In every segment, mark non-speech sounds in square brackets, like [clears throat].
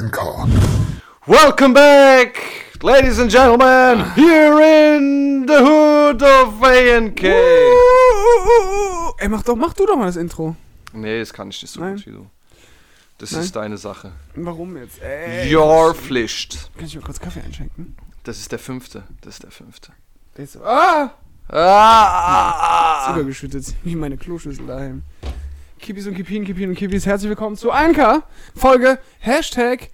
Anchor. Welcome back, ladies and gentlemen, here in the hood of ANK. Ey, mach doch, mach du doch mal das Intro. Nee, das kann ich nicht so Nein. gut wie du. Das Nein. ist deine Sache. Warum jetzt? Ey. Your Pflicht. Kann ich mal kurz Kaffee einschenken? Das ist der fünfte. Das ist der fünfte. Der ist so, ah! Ah! Übergeschüttet, wie meine Kloschüssel daheim. Kippis und Kippin, Kippin und Kippis, herzlich willkommen zu Anker, Folge Hashtag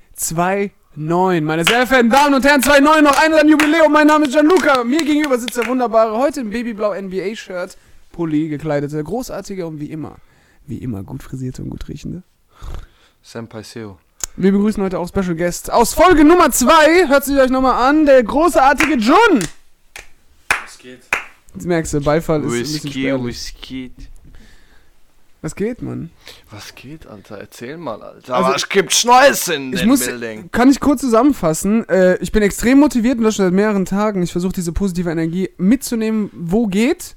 29. Meine sehr verehrten Damen und Herren, 29 noch ein ein Jubiläum. Mein Name ist Gianluca. Mir gegenüber sitzt der wunderbare, heute im Babyblau NBA-Shirt, Pulli gekleidete, großartige und wie immer, wie immer gut frisierte und gut riechende. Senpai Seo. Wir begrüßen heute auch Special Guests aus Folge Nummer 2. Hört sie euch nochmal an, der großartige Jun. Was geht? Jetzt merkst du, Beifall ist ein bisschen Whisky, spärlich. Whisky. Was geht, Mann? Was geht, Alter? Erzähl mal, Alter. Also, Aber es gibt Neues in Ich den muss, Building. kann ich kurz zusammenfassen. Äh, ich bin extrem motiviert und das schon seit mehreren Tagen. Ich versuche diese positive Energie mitzunehmen, wo geht.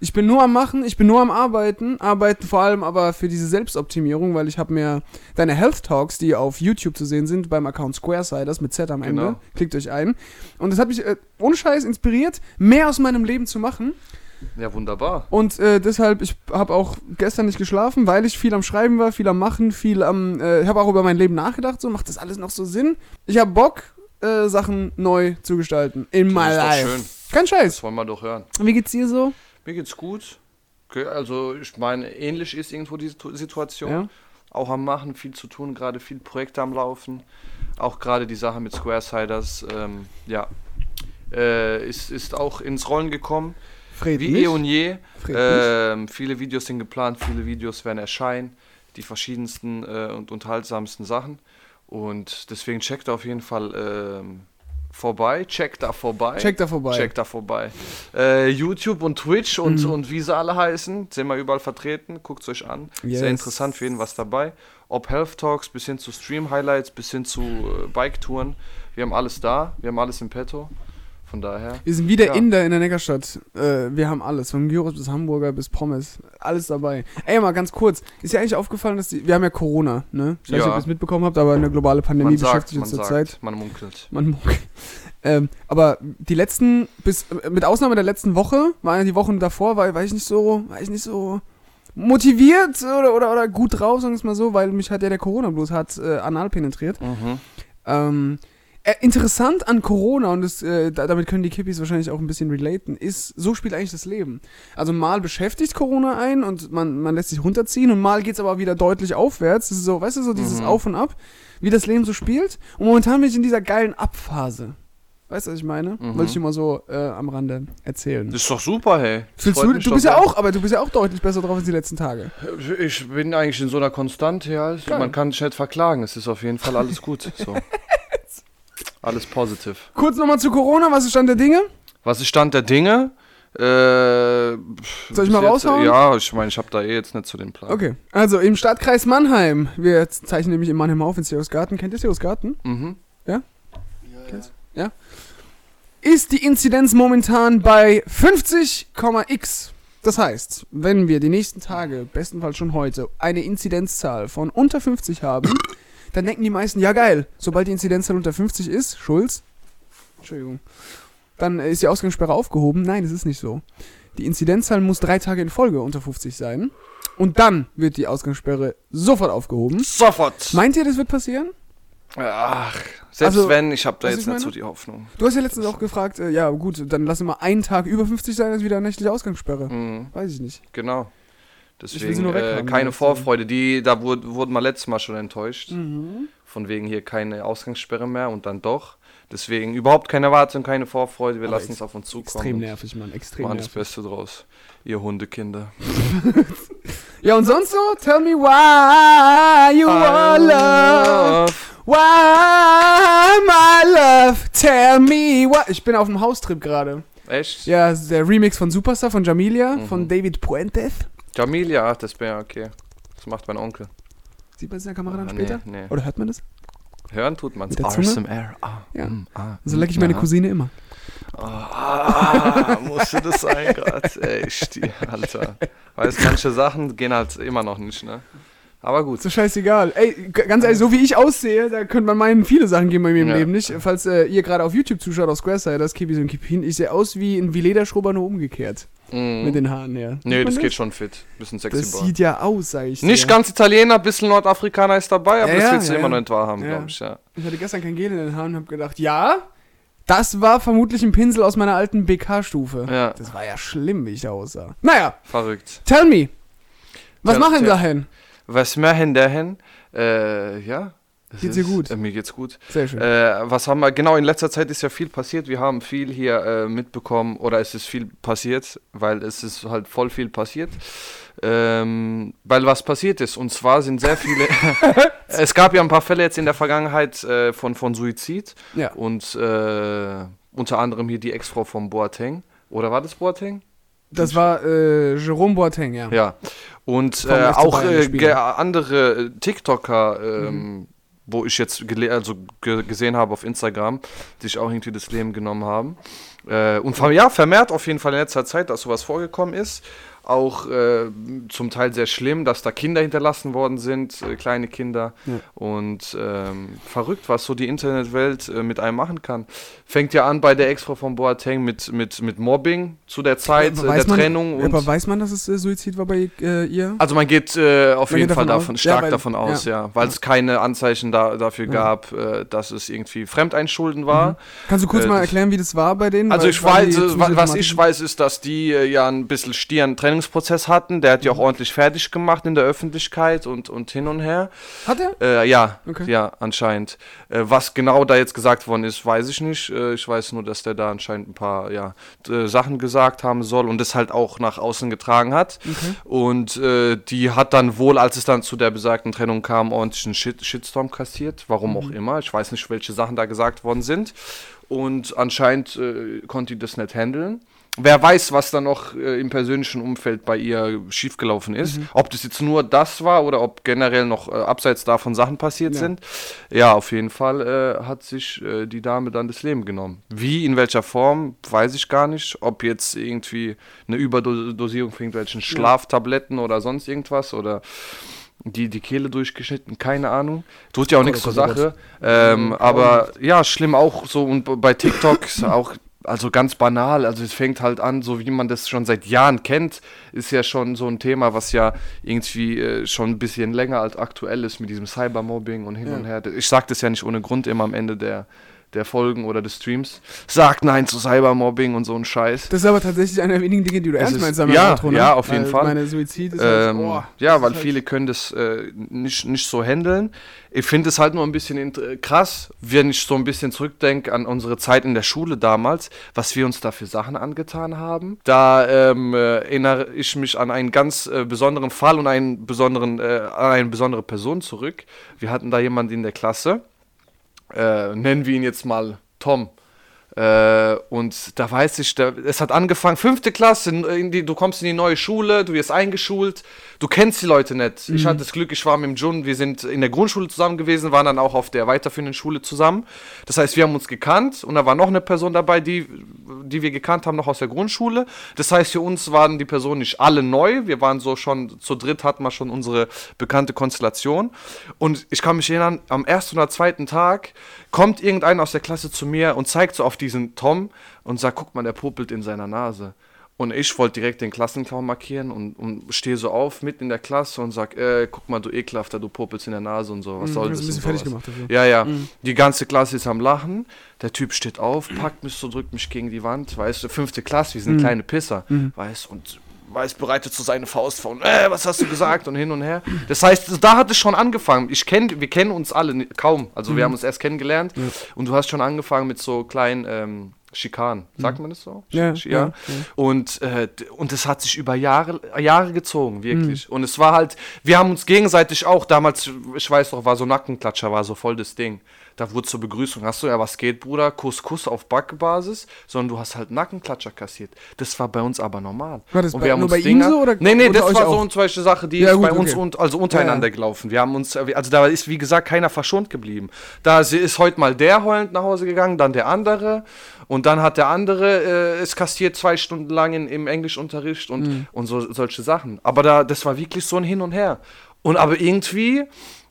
Ich bin nur am Machen, ich bin nur am Arbeiten, arbeiten vor allem aber für diese Selbstoptimierung, weil ich habe mir deine Health Talks, die auf YouTube zu sehen sind, beim Account Squaresiders mit Z am Ende, Genau. klickt euch ein. Und das hat mich äh, ohne Scheiß inspiriert, mehr aus meinem Leben zu machen. Ja, wunderbar. Und äh, deshalb, ich habe auch gestern nicht geschlafen, weil ich viel am Schreiben war, viel am Machen, viel am. Äh, ich habe auch über mein Leben nachgedacht, so macht das alles noch so Sinn. Ich habe Bock, äh, Sachen neu zu gestalten. In my Das doch life. schön. Kein Das Scheiß. wollen wir doch hören. Wie geht's dir so? Mir geht's gut. Okay, also ich meine, ähnlich ist irgendwo die Situ- Situation. Ja. Auch am Machen, viel zu tun, gerade viel Projekte am Laufen. Auch gerade die Sache mit Squaresiders, ähm, ja, äh, ist, ist auch ins Rollen gekommen. Fred Wie eh und je. Ähm, viele Videos sind geplant, viele Videos werden erscheinen. Die verschiedensten äh, und unterhaltsamsten Sachen. Und deswegen checkt auf jeden Fall ähm, vorbei. Checkt da vorbei. Check da vorbei. Check da vorbei. Äh, YouTube und Twitch und, Mhm. und wie sie alle heißen, sind wir überall vertreten. Guckt es euch an. Yes. Sehr interessant für jeden was dabei. Ob Health Talks bis hin zu Stream Highlights, bis hin zu äh, Bike-Touren. Wir haben alles da. Wir haben alles im Petto. Von daher. Wir sind wie der Ja. Inder in der Neckarstadt. Äh, wir haben alles, von Gyros bis Hamburger bis Pommes. Alles dabei. Ey, mal ganz kurz. Ist dir eigentlich aufgefallen, dass die. Wir haben ja Corona, ne? Ich weiß nicht, Ja. ob ihr es mitbekommen habt, aber eine globale Pandemie Man sagt, beschäftigt man uns sagt, zurzeit. man munkelt. Man munkelt. ähm, aber die letzten, bis äh, mit Ausnahme der letzten Woche, waren ja die Wochen davor, war, war ich nicht so, war ich nicht so motiviert oder, oder, oder gut drauf, sagen wir es mal so, weil mich hat ja der Corona-Blues hat äh, anal penetriert. Mhm. Ähm, äh, interessant an Corona, und das, äh, da, damit können die Kippis wahrscheinlich auch ein bisschen relaten, ist, so spielt eigentlich das Leben. Also mal beschäftigt Corona ein und man, man lässt sich runterziehen und mal geht's aber wieder deutlich aufwärts. Das ist so, weißt du, so dieses Mhm. Auf und Ab, wie das Leben so spielt. Und momentan bin ich in dieser geilen Abphase. Weißt du, was ich meine? Mhm. Wollte ich dir mal so äh, am Rande erzählen. Das ist doch super, hey. Fühlst du, du bist ja auch, aber du bist ja auch deutlich besser drauf als die letzten Tage. Ich bin eigentlich in so einer Konstante, ja. Geil. Man kann sich nicht verklagen. Es ist auf jeden Fall alles gut. So. [laughs] alles positiv. Kurz nochmal zu Corona, was ist Stand der Dinge? Was ist Stand der Dinge? Äh, Soll ich mal raushauen? Ja, ich meine, ich habe da eh jetzt nicht zu den Plan. Okay, also im Stadtkreis Mannheim, wir zeichnen nämlich in Mannheim auf in Garten. Kennt ihr Garten? Mhm. Kennst Ja. Ist die Inzidenz momentan bei 50,x. Das heißt, wenn wir die nächsten Tage, bestenfalls schon heute, eine Inzidenzzahl von unter 50 haben, dann denken die meisten, ja geil, sobald die Inzidenzzahl unter 50 ist, Schulz, Entschuldigung, dann ist die Ausgangssperre aufgehoben. Nein, das ist nicht so. Die Inzidenzzahl muss drei Tage in Folge unter 50 sein. Und dann wird die Ausgangssperre sofort aufgehoben. Sofort. Meint ihr, das wird passieren? Ach, selbst Also, wenn, ich habe da jetzt ich nicht so die Hoffnung. Du hast ja letztens auch gefragt, äh, ja gut, dann lass mal einen Tag über 50 sein, ist wieder eine nächtliche Ausgangssperre. Mhm, Weiß ich nicht. genau. Deswegen äh, keine jetzt, Vorfreude. Die, da wurde, wurden wir letztes Mal schon enttäuscht. Mhm. Von wegen hier keine Ausgangssperre mehr und dann doch. Deswegen überhaupt keine Erwartung, keine Vorfreude. Wir Aber lassen es auf uns zukommen. Extrem nervig, Mann, extrem Machen das nervig. Beste draus. Ihr Hundekinder. [laughs] Ja, und sonst so? Tell me why you are love. Why my love? Tell me why. Ich bin auf dem Haustrip gerade. Echt? Ja, das der Remix von Superstar von Jamilia, Mhm. von David Puentes. Jamilia, ach, das wäre okay. Das macht mein Onkel. Sieht man es in der Kamera dann Ah, später? Nee, nee. Oder hört man das? Hören tut der Zunge? ASMR. Ah, Ja. mm, ah, So mm, leck ich meine aha. Cousine immer. Ah, [laughs] musste das sein gerade? Ey, Stier, Alter. Weißt manche Sachen gehen halt immer noch nicht, ne? Aber gut. So scheißegal. Ey, ganz ehrlich, so wie ich aussehe, da könnte man meinen, viele Sachen gehen bei mir im Ja. Leben nicht. Falls äh, ihr gerade auf YouTube zuschaut, auf Squareside, das Kipis und Kipin, ich sehe aus wie ein Vileda-Schrubber nur umgekehrt. Mhm. Mit den Haaren her. Nee, man das geht schon fit. Bisschen sexy Das Boy. sieht ja aus, sag ich Nicht dir. ganz Italiener, bisschen Nordafrikaner ist dabei, aber Ja, das ja, willst du ja, immer ja. noch nicht wahrhaben, Ja. glaube ich, ja. Ich hatte gestern kein Gel in den Haaren und hab gedacht, ja, das war vermutlich ein Pinsel aus meiner alten BK-Stufe. Ja, Das war ja schlimm, wie ich da aussah. Naja, verrückt. tell me. Was machen dahin? Was machen dahin? Äh, ja. Geht's dir gut? Äh, mir geht's gut. Sehr schön. Äh, was haben wir? Genau, in letzter Zeit ist ja viel passiert. Wir haben viel hier äh, mitbekommen oder es ist viel passiert, weil es ist halt voll viel passiert. Ähm, weil was passiert ist, und zwar sind sehr viele. [laughs] [laughs] es gab ja ein paar Fälle jetzt in der Vergangenheit äh, von, von Suizid ja. und äh, unter anderem hier die Ex-Frau von Boateng. Oder war das Boateng? Das war äh, Jerome Boateng, ja. Ja. Und äh, auch äh, andere äh, TikToker, ähm, Mhm. wo ich jetzt also ge gesehen habe auf Instagram, die sich auch irgendwie das Leben genommen haben. Äh, und ja, vermehrt auf jeden Fall in letzter Zeit, dass sowas vorgekommen ist. Auch äh, zum Teil sehr schlimm, dass da Kinder hinterlassen worden sind, äh, kleine Kinder. Ja. Und ähm, verrückt, was so die Internetwelt äh, mit einem machen kann. Fängt ja an bei der Ex-Frau von Boateng mit, mit, mit Mobbing zu der Zeit, äh, der man, Trennung. Aber weiß man, dass es äh, Suizid war bei äh, ihr? also man geht auf Man jeden geht Fall davon davon, aus? stark Ja, weil- davon aus, ja, ja. weil es keine Anzeichen da, dafür gab, dass es irgendwie Fremdeinschulden war. Kannst du kurz mal erklären, wie das war bei denen? Also Weil- ich weiß, was ich weiß, ist, dass die ja ein bisschen stieren Trainingsprozess hatten. Der hat Mhm. ja auch ordentlich fertig gemacht in der Öffentlichkeit und, und hin und her. Hat er? Äh, ja, Okay. ja, anscheinend. Äh, was genau da jetzt gesagt worden ist, weiß ich nicht. Äh, ich weiß nur, dass der da anscheinend ein paar ja, äh, Sachen gesagt haben soll und das halt auch nach außen getragen hat. Okay. Und äh, die hat dann wohl, als es dann zu der besagten Trennung kam, ordentlich einen Shit Shitstorm kassiert. Warum auch immer. Ich weiß nicht, welche Sachen da gesagt worden sind. Und anscheinend äh, konnte die das nicht handeln. Wer weiß, was da noch äh, im persönlichen Umfeld bei ihr schiefgelaufen ist. Ob das jetzt nur das war oder ob generell noch äh, abseits davon Sachen passiert Ja. sind. Ja, auf jeden Fall äh, hat sich äh, die Dame dann das Leben genommen. Wie, in welcher Form, weiß ich gar nicht. Ob jetzt irgendwie eine Überdosierung von irgendwelchen Schlaftabletten oder sonst irgendwas oder die, die Kehle durchgeschnitten, keine Ahnung. Tut ja auch Gott, nichts zur oh oh Sache. Ähm, aber ja, schlimm auch so und bei TikTok ist auch also ganz banal, also es fängt halt an, so wie man das schon seit Jahren kennt, ist ja schon so ein Thema, was ja irgendwie äh, schon ein bisschen länger als aktuell ist mit diesem Cybermobbing und hin Ja. und her. Ich sage das ja nicht ohne Grund immer am Ende der, der Folgen oder des Streams. Sagt nein zu Cybermobbing und so ein Scheiß. Das ist aber tatsächlich einer der wenigen Dinge, die du ernst meinst am ja, Intro, ne? ja, auf jeden Weil Fall. Meine Suizid ist halt, Ähm, oh, ja, weil halt- viele können das äh, nicht, nicht so handeln. Ich finde es halt nur ein bisschen äh, krass, wenn ich so ein bisschen zurückdenke an unsere Zeit in der Schule damals, was wir uns da für Sachen angetan haben. Da ähm, äh, erinnere ich mich an einen ganz äh, besonderen Fall und einen besonderen, äh, an eine besondere Person zurück. Wir hatten da jemanden in der Klasse, äh, nennen wir ihn jetzt mal Tom. Äh, und da weiß ich, da, es hat angefangen, fünfte Klasse, die, du kommst in die neue Schule, du wirst eingeschult, du kennst die Leute nicht. Ich hatte das Glück, ich war mit dem Jun, wir sind in der Grundschule zusammen gewesen, waren dann auch auf der weiterführenden Schule zusammen. Das heißt, wir haben uns gekannt und da war noch eine Person dabei, die, die wir gekannt haben, noch aus der Grundschule. Das heißt, für uns waren die Personen nicht alle neu, wir waren so schon, zu dritt hatten wir schon unsere bekannte Konstellation. Und ich kann mich erinnern, am ersten oder zweiten Tag kommt irgendeiner aus der Klasse zu mir und zeigt so auf diesen Tom und sagt, guck mal, der popelt in seiner Nase. Und ich wollte direkt den Klassenclown markieren und, und stehe so auf, mitten in der Klasse und sag, äh, guck mal, du ekelhafter, du popelst in der Nase und so, was Mhm, soll das? ein bisschen fertig gemacht dafür. Ja, ja. Die ganze Klasse ist am Lachen. Der Typ steht auf, packt mich so, drückt mich gegen die Wand. Weißt du, fünfte Klasse, wir sind Mhm. kleine Pisser. Weißt und weiß, bereitet so seine Faust vor und, äh, was hast du gesagt und hin und her. Das heißt, da hat es schon angefangen. Ich kenn, wir kennen uns alle kaum. Also wir haben uns erst kennengelernt und du hast schon angefangen mit so kleinen ähm, Schikanen. Sagt man das so? Ja, Sch- ja, ja. Und, äh, und es hat sich über Jahre, Jahre gezogen, wirklich. Und es war halt, wir haben uns gegenseitig auch, damals, ich weiß noch, war so Nackenklatscher, war so voll das Ding. Da wurde zur Begrüßung, hast du ja, was geht, Bruder? Kuss, Kuss auf Backbasis, sondern du hast halt Nackenklatscher kassiert. Das war bei uns aber normal. War das Und bei- wir haben nur uns bei ihm Dinge- so oder Nee, nee, unter das war so und solche Sache, die Ja, ist gut, bei uns okay. und, also untereinander Ja, ja. gelaufen. Wir haben uns, also da ist, wie gesagt, keiner verschont geblieben. Da ist heute mal der heulend nach Hause gegangen, dann der andere. Und dann hat der andere äh, es kassiert zwei Stunden lang in, im Englischunterricht und, Mhm. und so, solche Sachen. Aber da, das war wirklich so ein Hin und Her. Und aber irgendwie,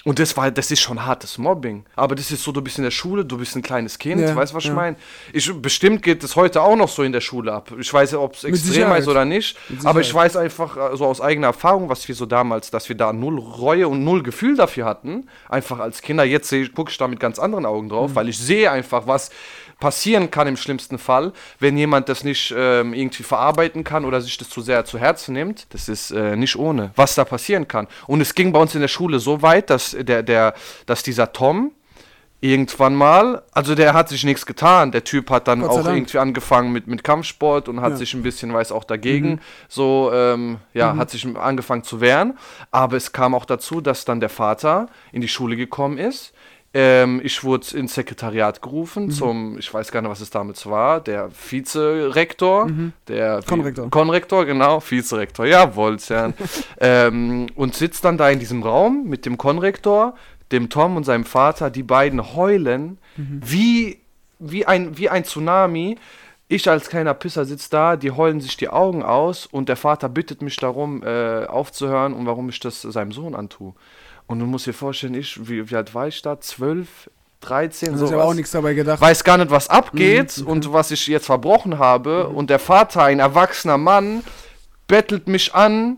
und das war, das ist schon hartes Mobbing. Aber das ist so, du bist in der Schule, du bist ein kleines Kind, Ja, weißt du, was ja. ich meine? Ich, bestimmt geht es heute auch noch so in der Schule ab. Ich weiß ja, ob es extrem ist oder nicht. Aber ich weiß einfach äh, so aus eigener Erfahrung, was wir so damals, dass wir da null Reue und null Gefühl dafür hatten. Einfach als Kinder. Jetzt gucke ich da mit ganz anderen Augen Mhm. drauf, weil ich sehe einfach, was passieren kann im schlimmsten Fall, wenn jemand das nicht ähm, irgendwie verarbeiten kann oder sich das zu sehr zu Herzen nimmt. Das ist äh, nicht ohne, was da passieren kann. Und es ging bei uns in der Schule so weit, dass der, der, dass dieser Tom irgendwann mal, also der hat sich nichts getan. Der Typ hat dann auch Dank. irgendwie angefangen mit, mit Kampfsport und hat Ja. Mhm. sich ein bisschen, weiß auch dagegen, so, ähm, ja, hat sich angefangen zu wehren. Aber es kam auch dazu, dass dann der Vater in die Schule gekommen ist. Ähm, ich wurde ins Sekretariat gerufen Mhm. zum, ich weiß gar nicht, was es damals war, der Vizerektor, der Mhm. Konrektor. Konrektor, genau, Vizerektor, jawohl, Cern. [laughs] ähm, und sitzt dann da in diesem Raum mit dem Konrektor, dem Tom und seinem Vater, die beiden heulen wie, wie, ein, wie ein Tsunami. Ich als kleiner Pisser sitze da, die heulen sich die Augen aus und der Vater bittet mich darum, äh, aufzuhören und warum ich das seinem Sohn antue. Und du musst dir vorstellen, ich, wie, wie alt war ich da? 12, 13, Da so ist aber auch nichts dabei gedacht. weiß gar nicht, was abgeht und was ich jetzt verbrochen habe. Und der Vater, ein erwachsener Mann, bettelt mich an,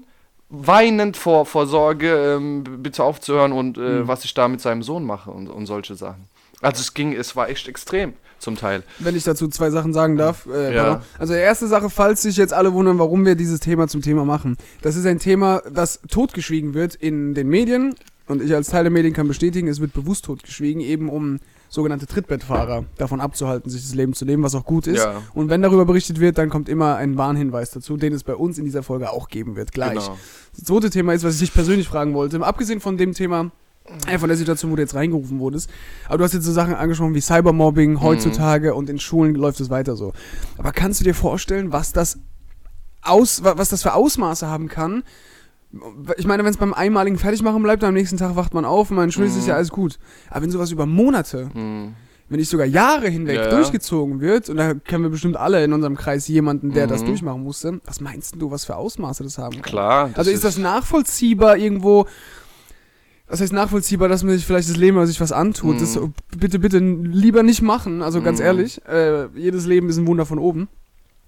weinend vor, vor Sorge, ähm, bitte aufzuhören und äh, was ich da mit seinem Sohn mache und, und solche Sachen. Also es ging, es war echt extrem zum Teil. Wenn ich dazu zwei Sachen sagen darf. Äh, Ja. Also erste Sache, falls sich jetzt alle wundern, warum wir dieses Thema zum Thema machen. Das ist ein Thema, das totgeschwiegen wird in den Medien. Und ich als Teil der Medien kann bestätigen, es wird bewusst totgeschwiegen, eben um sogenannte Trittbettfahrer davon abzuhalten, sich das Leben zu leben, was auch gut ist. Ja. Und wenn darüber berichtet wird, dann kommt immer ein Warnhinweis dazu, den es bei uns in dieser Folge auch geben wird, gleich. Genau. Das zweite Thema ist, was ich dich persönlich fragen wollte. Abgesehen von dem Thema, äh, von der Situation, wo du jetzt reingerufen wurdest. Aber du hast jetzt so Sachen angesprochen wie Cybermobbing heutzutage und in Schulen läuft es weiter so. Aber kannst du dir vorstellen, was das aus, wa- was das für Ausmaße haben kann? Ich meine, wenn es beim einmaligen Fertigmachen bleibt, am nächsten Tag wacht man auf und man entschuldigt sich ja alles gut. Aber wenn sowas über Monate, Mhm. wenn nicht sogar Jahre hinweg Ja, durchgezogen wird, und da kennen wir bestimmt alle in unserem Kreis jemanden, der das Mhm. durchmachen musste, was meinst du, was für Ausmaße das haben kann? Klar. Also ist das nachvollziehbar irgendwo? Was heißt nachvollziehbar, dass man sich vielleicht das Leben oder sich was antut? Mhm. Das so, bitte, bitte lieber nicht machen. Also ganz Mhm. ehrlich, äh, jedes Leben ist ein Wunder von oben.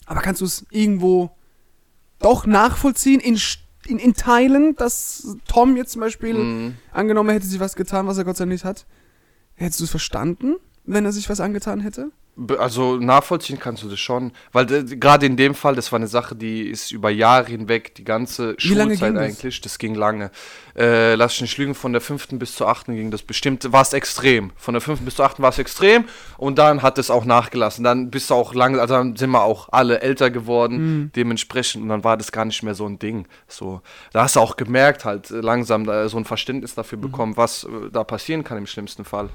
Aber kannst du es irgendwo doch nachvollziehen in, in, in Teilen, dass Tom jetzt zum Beispiel Mhm. angenommen hätte sich was getan, was er Gott sei Dank nicht hat? Hättest du es verstanden, wenn er sich was angetan hätte? Also nachvollziehen kannst du das schon, weil gerade in dem Fall, das war eine Sache, die ist über Jahre hinweg, die ganze Wie lange Schulzeit ging das? eigentlich, das ging lange. Äh, lass mich nicht lügen, von der fünften bis zur achten ging das bestimmt, war es extrem. Von der fünften bis zur achten war es extrem und dann hat es auch nachgelassen. Dann bist du auch lange, also dann sind wir auch alle älter geworden, Mhm. dementsprechend und dann war das gar nicht mehr so ein Ding. So, da hast du auch gemerkt halt äh, langsam äh, so ein Verständnis dafür Mhm. bekommen, was äh, da passieren kann im schlimmsten Fall.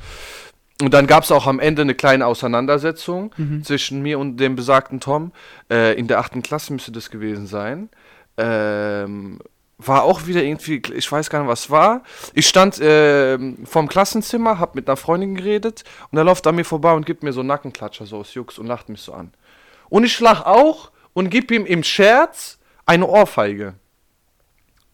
Und dann gab es auch am Ende eine kleine Auseinandersetzung Mhm. zwischen mir und dem besagten Tom. Äh, in der achten Klasse müsste das gewesen sein. Ähm, war auch wieder irgendwie, ich weiß gar nicht, was war. Ich stand ähm, vorm Klassenzimmer, hab mit einer Freundin geredet und er läuft an mir vorbei und gibt mir so einen Nackenklatscher, so aus Jux und lacht mich so an. Und ich lach auch und gib ihm im Scherz eine Ohrfeige.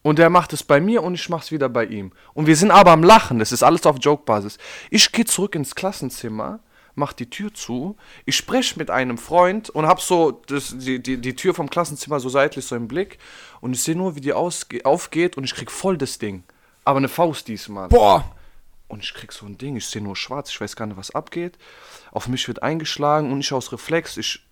Und er macht es bei mir und ich mach's wieder bei ihm. Und wir sind aber am Lachen, das ist alles auf Joke-Basis. Ich gehe zurück ins Klassenzimmer, mach die Tür zu, ich spreche mit einem Freund und hab so das, die, die, die Tür vom Klassenzimmer so seitlich so im Blick und ich sehe nur, wie die aufgeht und ich krieg voll das Ding. Aber eine Faust diesmal. Boah! Und ich krieg so ein Ding, ich sehe nur schwarz, ich weiß gar nicht, was abgeht. Auf mich wird eingeschlagen und ich aus Reflex, ich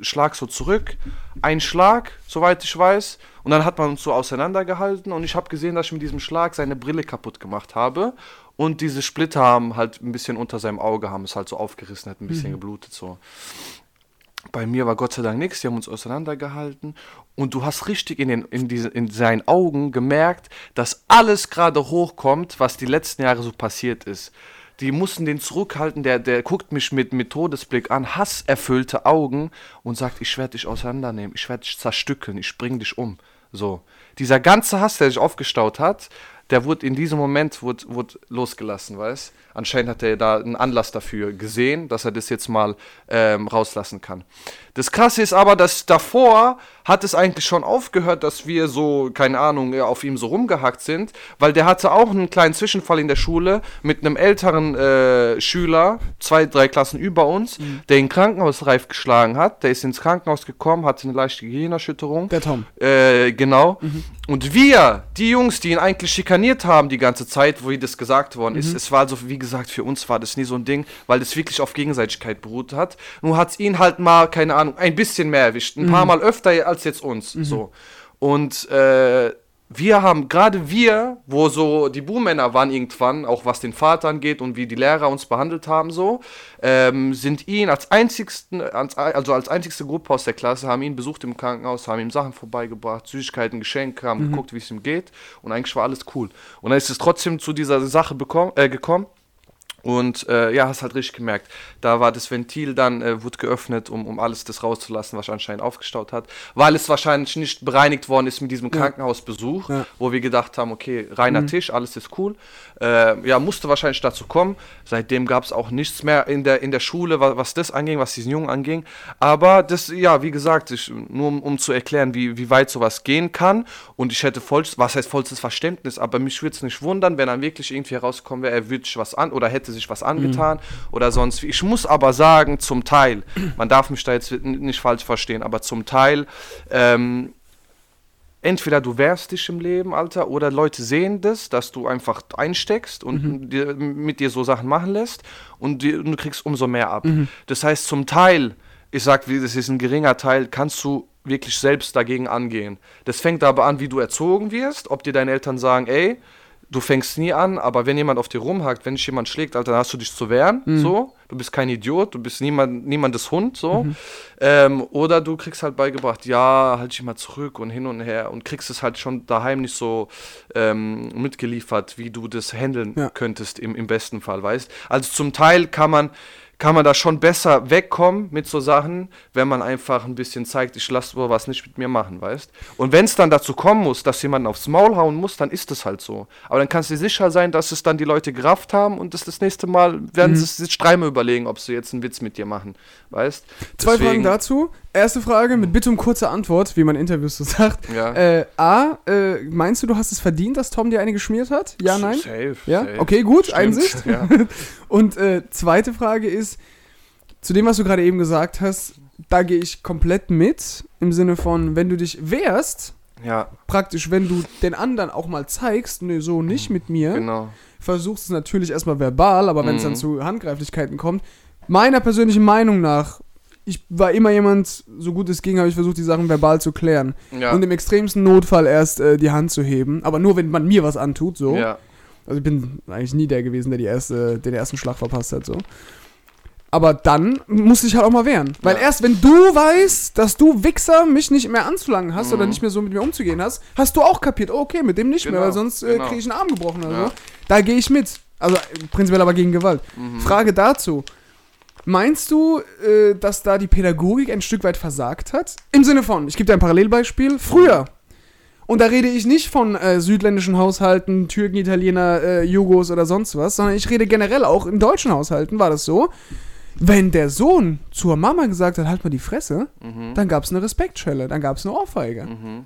schlag so zurück, ein Schlag, soweit ich weiß, und dann hat man uns so auseinandergehalten und ich habe gesehen, dass ich mit diesem Schlag seine Brille kaputt gemacht habe und diese Splitter haben halt ein bisschen unter seinem Auge haben es halt so aufgerissen, hat ein bisschen geblutet so. Bei mir war Gott sei Dank nichts, die haben uns auseinandergehalten und du hast richtig in, den, in, diese, in seinen Augen gemerkt, dass alles gerade hochkommt, was die letzten Jahre so passiert ist. Die mussten den zurückhalten, der, der guckt mich mit, mit Todesblick an, hasserfüllte Augen und sagt, ich werde dich auseinandernehmen, ich werde dich zerstückeln, ich bring dich um. So. Dieser ganze Hass, der sich aufgestaut hat, der wurde in diesem Moment wurde, wurde losgelassen, weißt Anscheinend hat er da einen Anlass dafür gesehen, dass er das jetzt mal ähm, rauslassen kann. Das Krasse ist aber, dass davor hat es eigentlich schon aufgehört, dass wir so, keine Ahnung, auf ihm so rumgehackt sind, weil der hatte auch einen kleinen Zwischenfall in der Schule mit einem älteren äh, Schüler, zwei, drei Klassen über uns, mhm. der ihn krankenhausreif geschlagen hat. Der ist ins Krankenhaus gekommen, hatte eine leichte Gehirnerschütterung. Der Tom. Äh, genau. Mhm. Und wir, die Jungs, die ihn eigentlich schikaniert haben die ganze Zeit, wo ihm das gesagt worden ist, mhm. es war also, wie gesagt, für uns war das nie so ein Ding, weil das wirklich auf Gegenseitigkeit beruht hat. Nur hat es ihn halt mal, keine Ahnung, ein bisschen mehr erwischt. Ein mhm. paar Mal öfter als jetzt uns. Mhm. So. Und äh, wir haben, gerade wir, wo so die Buhmänner waren irgendwann, auch was den Vater angeht und wie die Lehrer uns behandelt haben, so, ähm, sind ihn als einzigsten, also als einzigste Gruppe aus der Klasse, haben ihn besucht im Krankenhaus, haben ihm Sachen vorbeigebracht, Süßigkeiten, Geschenke, haben mhm. geguckt, wie es ihm geht und eigentlich war alles cool. Und dann ist es trotzdem zu dieser Sache bekommen, äh, gekommen und äh, ja, hast halt richtig gemerkt, da war das Ventil dann, äh, wurde geöffnet, um, um alles das rauszulassen, was anscheinend aufgestaut hat, weil es wahrscheinlich nicht bereinigt worden ist mit diesem Krankenhausbesuch, ja. wo wir gedacht haben, okay, reiner mhm. Tisch, alles ist cool. Äh, ja, musste wahrscheinlich dazu kommen. Seitdem gab es auch nichts mehr in der, in der Schule, was, was das anging, was diesen Jungen anging. Aber das, ja, wie gesagt, ich, nur um, um zu erklären, wie, wie weit sowas gehen kann. Und ich hätte voll, was heißt vollstes Verständnis, aber mich würde es nicht wundern, wenn dann wirklich irgendwie herauskommen wäre, er würde was an oder hätte sich was angetan mhm. oder sonst wie. Ich muss aber sagen, zum Teil, man darf mich da jetzt nicht falsch verstehen, aber zum Teil, ähm, entweder du wehrst dich im Leben, Alter, oder Leute sehen das, dass du einfach einsteckst und mhm. dir, mit dir so Sachen machen lässt und, die, und du kriegst umso mehr ab. Mhm. Das heißt, zum Teil, ich sag, das ist ein geringer Teil, kannst du wirklich selbst dagegen angehen. Das fängt aber an, wie du erzogen wirst, ob dir deine Eltern sagen, ey, du fängst nie an, aber wenn jemand auf dir rumhakt, wenn dich jemand schlägt, Alter, dann hast du dich zu wehren, mhm. so. Du bist kein Idiot, du bist niemand, niemandes Hund, so. Mhm. Ähm, oder du kriegst halt beigebracht, ja, halt dich mal zurück und hin und her und kriegst es halt schon daheim nicht so ähm, mitgeliefert, wie du das handeln ja. könntest im, im besten Fall, weißt. Also zum Teil kann man kann man da schon besser wegkommen mit so Sachen, wenn man einfach ein bisschen zeigt, ich lasse was nicht mit mir machen, weißt? Und wenn es dann dazu kommen muss, dass jemand aufs Maul hauen muss, dann ist es halt so. Aber dann kannst du dir sicher sein, dass es dann die Leute gerafft haben und das, das nächste Mal werden mhm. sie sich dreimal überlegen, ob sie jetzt einen Witz mit dir machen, weißt? Zwei Deswegen, Fragen dazu. Erste Frage mit Bitte um kurze Antwort, wie man Interviews so sagt. Ja. Äh, A, äh, meinst du, du hast es verdient, dass Tom dir eine geschmiert hat? Ja, nein? Safe. Ja? Safe. Okay, gut, Stimmt, Einsicht. Ja. [laughs] Und äh, zweite Frage ist, zu dem, was du gerade eben gesagt hast, da gehe ich komplett mit. Im Sinne von, wenn du dich wehrst, ja. praktisch, wenn du den anderen auch mal zeigst, ne, so nicht mit mir, genau. versuchst es natürlich erstmal verbal, aber wenn es dann mhm. zu Handgreiflichkeiten kommt, meiner persönlichen Meinung nach ich war immer jemand, so gut es ging, habe ich versucht, die Sachen verbal zu klären. Ja. Und im extremsten Notfall erst äh, die Hand zu heben. Aber nur, wenn man mir was antut, so. Ja. Also ich bin eigentlich nie der gewesen, der die erste, den ersten Schlag verpasst hat, so. Aber dann musste ich halt auch mal wehren. Weil ja. erst wenn du weißt, dass du Wichser mich nicht mehr anzulangen hast mhm. oder nicht mehr so mit mir umzugehen hast, hast du auch kapiert, oh, okay, mit dem nicht genau. mehr, weil sonst äh, genau. kriege ich einen Arm gebrochen oder so. Da gehe ich mit. Also prinzipiell aber gegen Gewalt. Mhm. Frage dazu. Meinst du, äh, dass da die Pädagogik ein Stück weit versagt hat? Im Sinne von, ich gebe dir ein Parallelbeispiel. Früher, und da rede ich nicht von äh, südländischen Haushalten, Türken, Italiener, äh, Jugos oder sonst was, sondern ich rede generell auch in deutschen Haushalten, war das so. Wenn der Sohn zur Mama gesagt hat, halt mal die Fresse, mhm. dann gab es eine Respektschelle, dann gab es eine Ohrfeige. Mhm.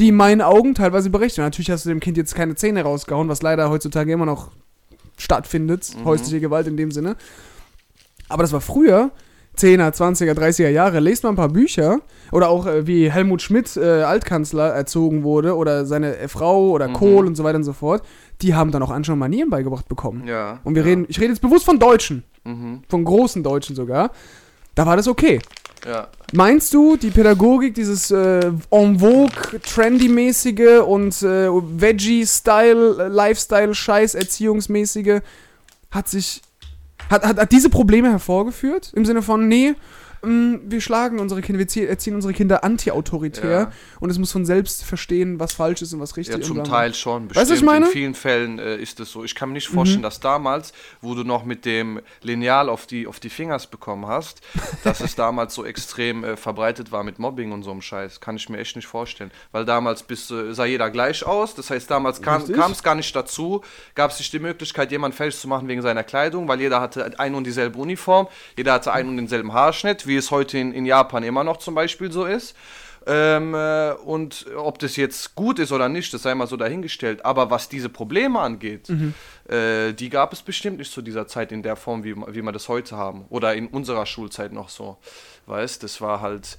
Die in meinen Augen teilweise berichten. Natürlich hast du dem Kind jetzt keine Zähne rausgehauen, was leider heutzutage immer noch stattfindet, mhm. häusliche Gewalt in dem Sinne. Aber das war früher, 10er, 20er, 30er Jahre, lest mal ein paar Bücher oder auch äh, wie Helmut Schmidt, äh, Altkanzler, erzogen wurde oder seine äh, Frau oder mhm. Kohl und so weiter und so fort, die haben dann auch an schon Manieren beigebracht bekommen. Ja. Und wir ja. reden, ich rede jetzt bewusst von Deutschen, mhm. von großen Deutschen sogar. Da war das okay. Ja. Meinst du, die Pädagogik, dieses äh, en vogue, trendy-mäßige und äh, Veggie-Style, Lifestyle-Scheiß, Erziehungsmäßige, hat sich hat, hat, hat diese Probleme hervorgeführt? Im Sinne von, nee, wir schlagen unsere Kinder, wir zie- erziehen unsere Kinder anti-autoritär Ja. und es muss von selbst verstehen, was falsch ist und was richtig Ja, ist. zum bla, bla. Teil schon. Weißt du, ich Bestimmt. meine? Mhm. In vielen Fällen äh, ist es so. Ich kann mir nicht vorstellen, dass damals, wo du noch mit dem Lineal auf die, auf die Fingers bekommen hast, dass es [laughs] damals so extrem äh, verbreitet war mit Mobbing und so einem Scheiß. Kann ich mir echt nicht vorstellen. Weil damals bist, äh, sah jeder gleich aus. Das heißt, damals kam es gar nicht dazu. Gab es nicht die Möglichkeit, jemanden fertig zu machen wegen seiner Kleidung, weil jeder hatte ein und dieselbe Uniform, jeder hatte einen und denselben Haarschnitt, wie es heute in, in Japan immer noch zum Beispiel so ist. Ähm, äh, und ob das jetzt gut ist oder nicht, das sei mal so dahingestellt. Aber was diese Probleme angeht, äh, die gab es bestimmt nicht zu dieser Zeit in der Form, wie, wie wir das heute haben. Oder in unserer Schulzeit noch so. Weißt, das war halt,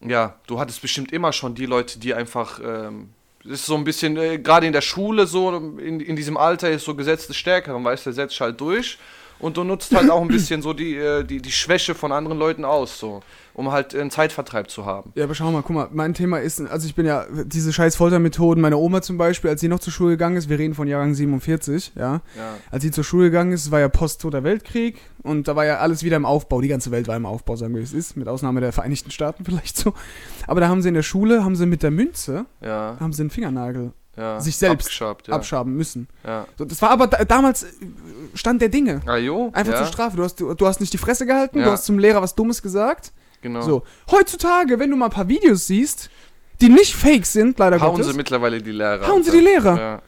ja, du hattest bestimmt immer schon die Leute, die einfach, ähm, ist so ein bisschen, äh, gerade in der Schule so, in, in diesem Alter ist so Gesetz des Stärkeren, weißt du, der setzt halt durch. Und du nutzt halt auch ein bisschen so die, äh, die, die Schwäche von anderen Leuten aus, so, um halt einen Zeitvertreib zu haben. Ja, aber schau mal, guck mal, mein Thema ist, also ich bin ja, diese scheiß Foltermethoden, meine Oma zum Beispiel, als sie noch zur Schule gegangen ist, wir reden von Jahrgang 47, ja, Ja. als sie zur Schule gegangen ist, war ja Post-Toter Weltkrieg und da war ja alles wieder im Aufbau, die ganze Welt war im Aufbau, sagen wir wie es ist, mit Ausnahme der Vereinigten Staaten [laughs] vielleicht so, aber da haben sie in der Schule, haben sie mit der Münze, Ja, haben sie einen Fingernagel ja. Sich selbst Abgeschabt, ja. abschaben müssen. ja. Das war aber da, damals äh, Stand der Dinge. Ah, jo, Einfach zur Strafe. Du hast, du, du hast nicht die Fresse gehalten, du hast zum Lehrer was Dummes gesagt. Genau. So. Heutzutage, wenn du mal ein paar Videos siehst, die nicht fake sind, leider Hauen Gottes, sie mittlerweile die Lehrer. Hauen sie die Lehrer.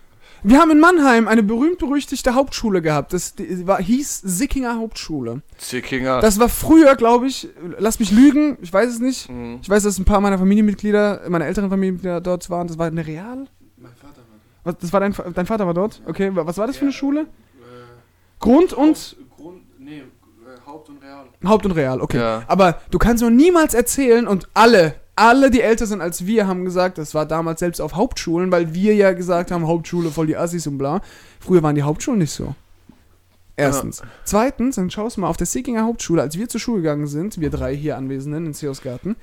Wir haben in Mannheim eine berühmt-berüchtigte Hauptschule gehabt. Das war, hieß Sickinger Hauptschule. Zickinger. Das war früher, glaube ich, lass mich lügen, ich weiß es nicht. Mhm. Ich weiß, dass ein paar meiner Familienmitglieder, meine älteren Familienmitglieder dort waren. Das war eine Real? Was, das war dein, dein Vater war dort? Okay, wa- was war das für eine Ja. Schule? äh, Grund und Haupt, Grund, nee, äh, Haupt und Real. Haupt und Real, okay. Ja. Aber du kannst mir niemals erzählen und alle, alle, die älter sind als wir, haben gesagt, das war damals selbst auf Hauptschulen, weil wir ja gesagt haben, Hauptschule voll die Assis und bla. Früher waren die Hauptschulen nicht so. Erstens. Zweitens, dann schaust du mal auf der Sickinger Hauptschule, als wir zur Schule gegangen sind, wir drei hier Anwesenden in Seosgarten,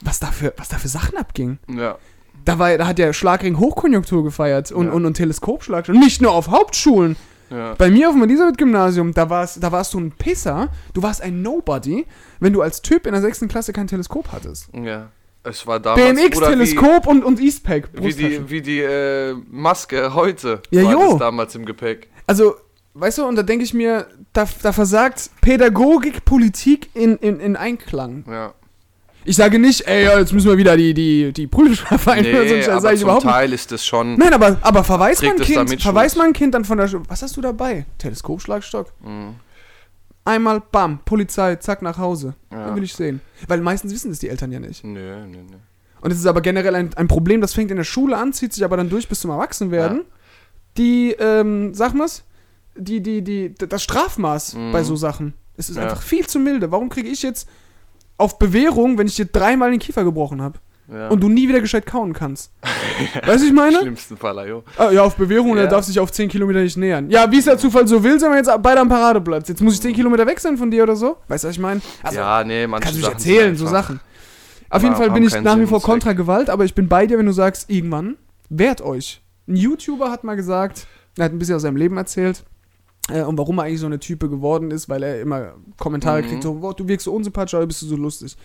was da für, was da für Sachen abging. Ja. Da, war, da hat der Schlagring Hochkonjunktur gefeiert und, Ja. und, und Teleskopschlag. Und nicht nur auf Hauptschulen. Ja. Bei mir auf dem Elisabeth-Gymnasium, da warst, da warst du ein Pisser, du warst ein Nobody, wenn du als Typ in der sechsten Klasse kein Teleskop hattest. ja. Es war damals. BMX-Teleskop und, und Eastpack. Wie, wie die, wie die äh, Maske heute Ja, war jo. das damals im Gepäck. Also, weißt du, und da denke ich mir, da, da versagt Pädagogik, Politik in, in, in Einklang. Ja. Ich sage nicht, ey, jetzt müssen wir wieder die, die, die Prügelstrafe einführen, Nee, sonst sage ich zum überhaupt nicht. Teil ist es schon. Nein, aber, aber verweist man ein Kind, verweist man ein Kind dann von der Schule. Was hast du dabei? Teleskopschlagstock. Mhm. Einmal, bam, Polizei, zack, nach Hause. Ja. Dann will ich sehen. Weil meistens wissen das die Eltern ja nicht. Nö, nö, nö. Und es ist aber generell ein, ein Problem, das fängt in der Schule an, zieht sich aber dann durch bis zum Erwachsenwerden. Ja. Die, ähm, sag mal's, die, die, die, das Strafmaß Mhm. bei so Sachen. Es ist Ja. einfach viel zu milde. Warum kriege ich jetzt auf Bewährung, wenn ich dir dreimal den Kiefer gebrochen habe Ja. und du nie wieder gescheit kauen kannst? weißt du, ich meine? [laughs] Schlimmsten Fall, jo. Ah, ja, auf Bewährung, Ja. er darf sich auf 10 Kilometer nicht nähern. Ja, wie es der Zufall so will, sind wir jetzt beide am Paradeplatz. Jetzt muss ich 10 Kilometer weg sein von dir oder so. Weißt du, was ich meine? Also, ja, nee, manche kannst du mich erzählen, so Sachen. Auf jeden Fall bin ich nach wie vor kontra Gewalt, aber ich bin bei dir, wenn du sagst, irgendwann, wehrt euch. Ein YouTuber hat mal gesagt, er hat ein bisschen aus seinem Leben erzählt äh, und warum er eigentlich so eine Type geworden ist, weil er immer Kommentare Mhm. kriegt, so, "Boah, du wirkst so unsympathisch, aber bist du so lustig.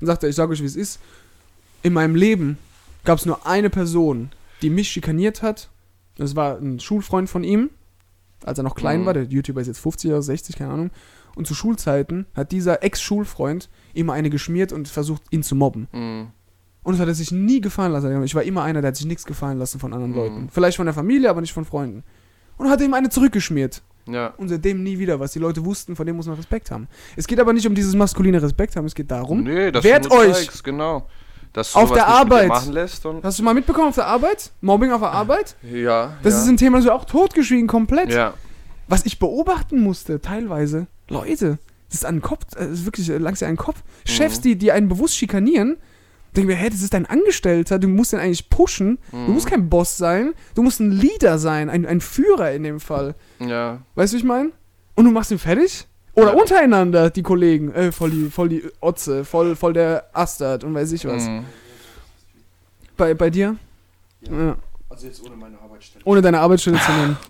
Dann sagt er, ich sage euch, wie es ist. In meinem Leben gab es nur eine Person, die mich schikaniert hat. Das war ein Schulfreund von ihm, als er noch klein Mhm. war. Der YouTuber ist jetzt 50 oder 60, keine Ahnung. Und zu Schulzeiten hat dieser Ex-Schulfreund immer eine geschmiert und versucht, ihn zu mobben. Mhm. Und das hat er sich nie gefallen lassen. Ich war immer einer, der hat sich nichts gefallen lassen von anderen Mhm. Leuten. Vielleicht von der Familie, aber nicht von Freunden. Und hat ihm eine zurückgeschmiert. Ja. Und seitdem nie wieder was. Die Leute wussten, vor dem muss man Respekt haben. Es geht aber nicht um dieses maskuline Respekt haben, es geht darum. Nee, dass wehrt euch. zeigst, genau. Dass du Auf der Arbeit. machen lässt und Hast du mal mitbekommen auf der Arbeit? Mobbing auf der Arbeit? ja. Das ja. ist ein Thema, das wir auch totgeschwiegen komplett. Ja. Was ich beobachten musste, teilweise. Leute, das ist an den Kopf, das ist wirklich äh, langsam an den Kopf. Chefs, Mhm. die, die einen bewusst schikanieren, denken mir, hä, das ist dein Angestellter, du musst den eigentlich pushen. Du Mhm. musst kein Boss sein, du musst ein Leader sein, ein, ein Führer in dem Fall. Ja. Weißt du, wie ich meine? Und du machst ihn fertig? Oder Ja. untereinander, die Kollegen. Äh, voll die, voll die Otze, voll, voll der Astard und weiß ich was. Mhm. Bei, bei dir? Ja. Ja. Also jetzt ohne meine Arbeitsstelle. Ohne deine Arbeitsstelle zu nennen. [laughs]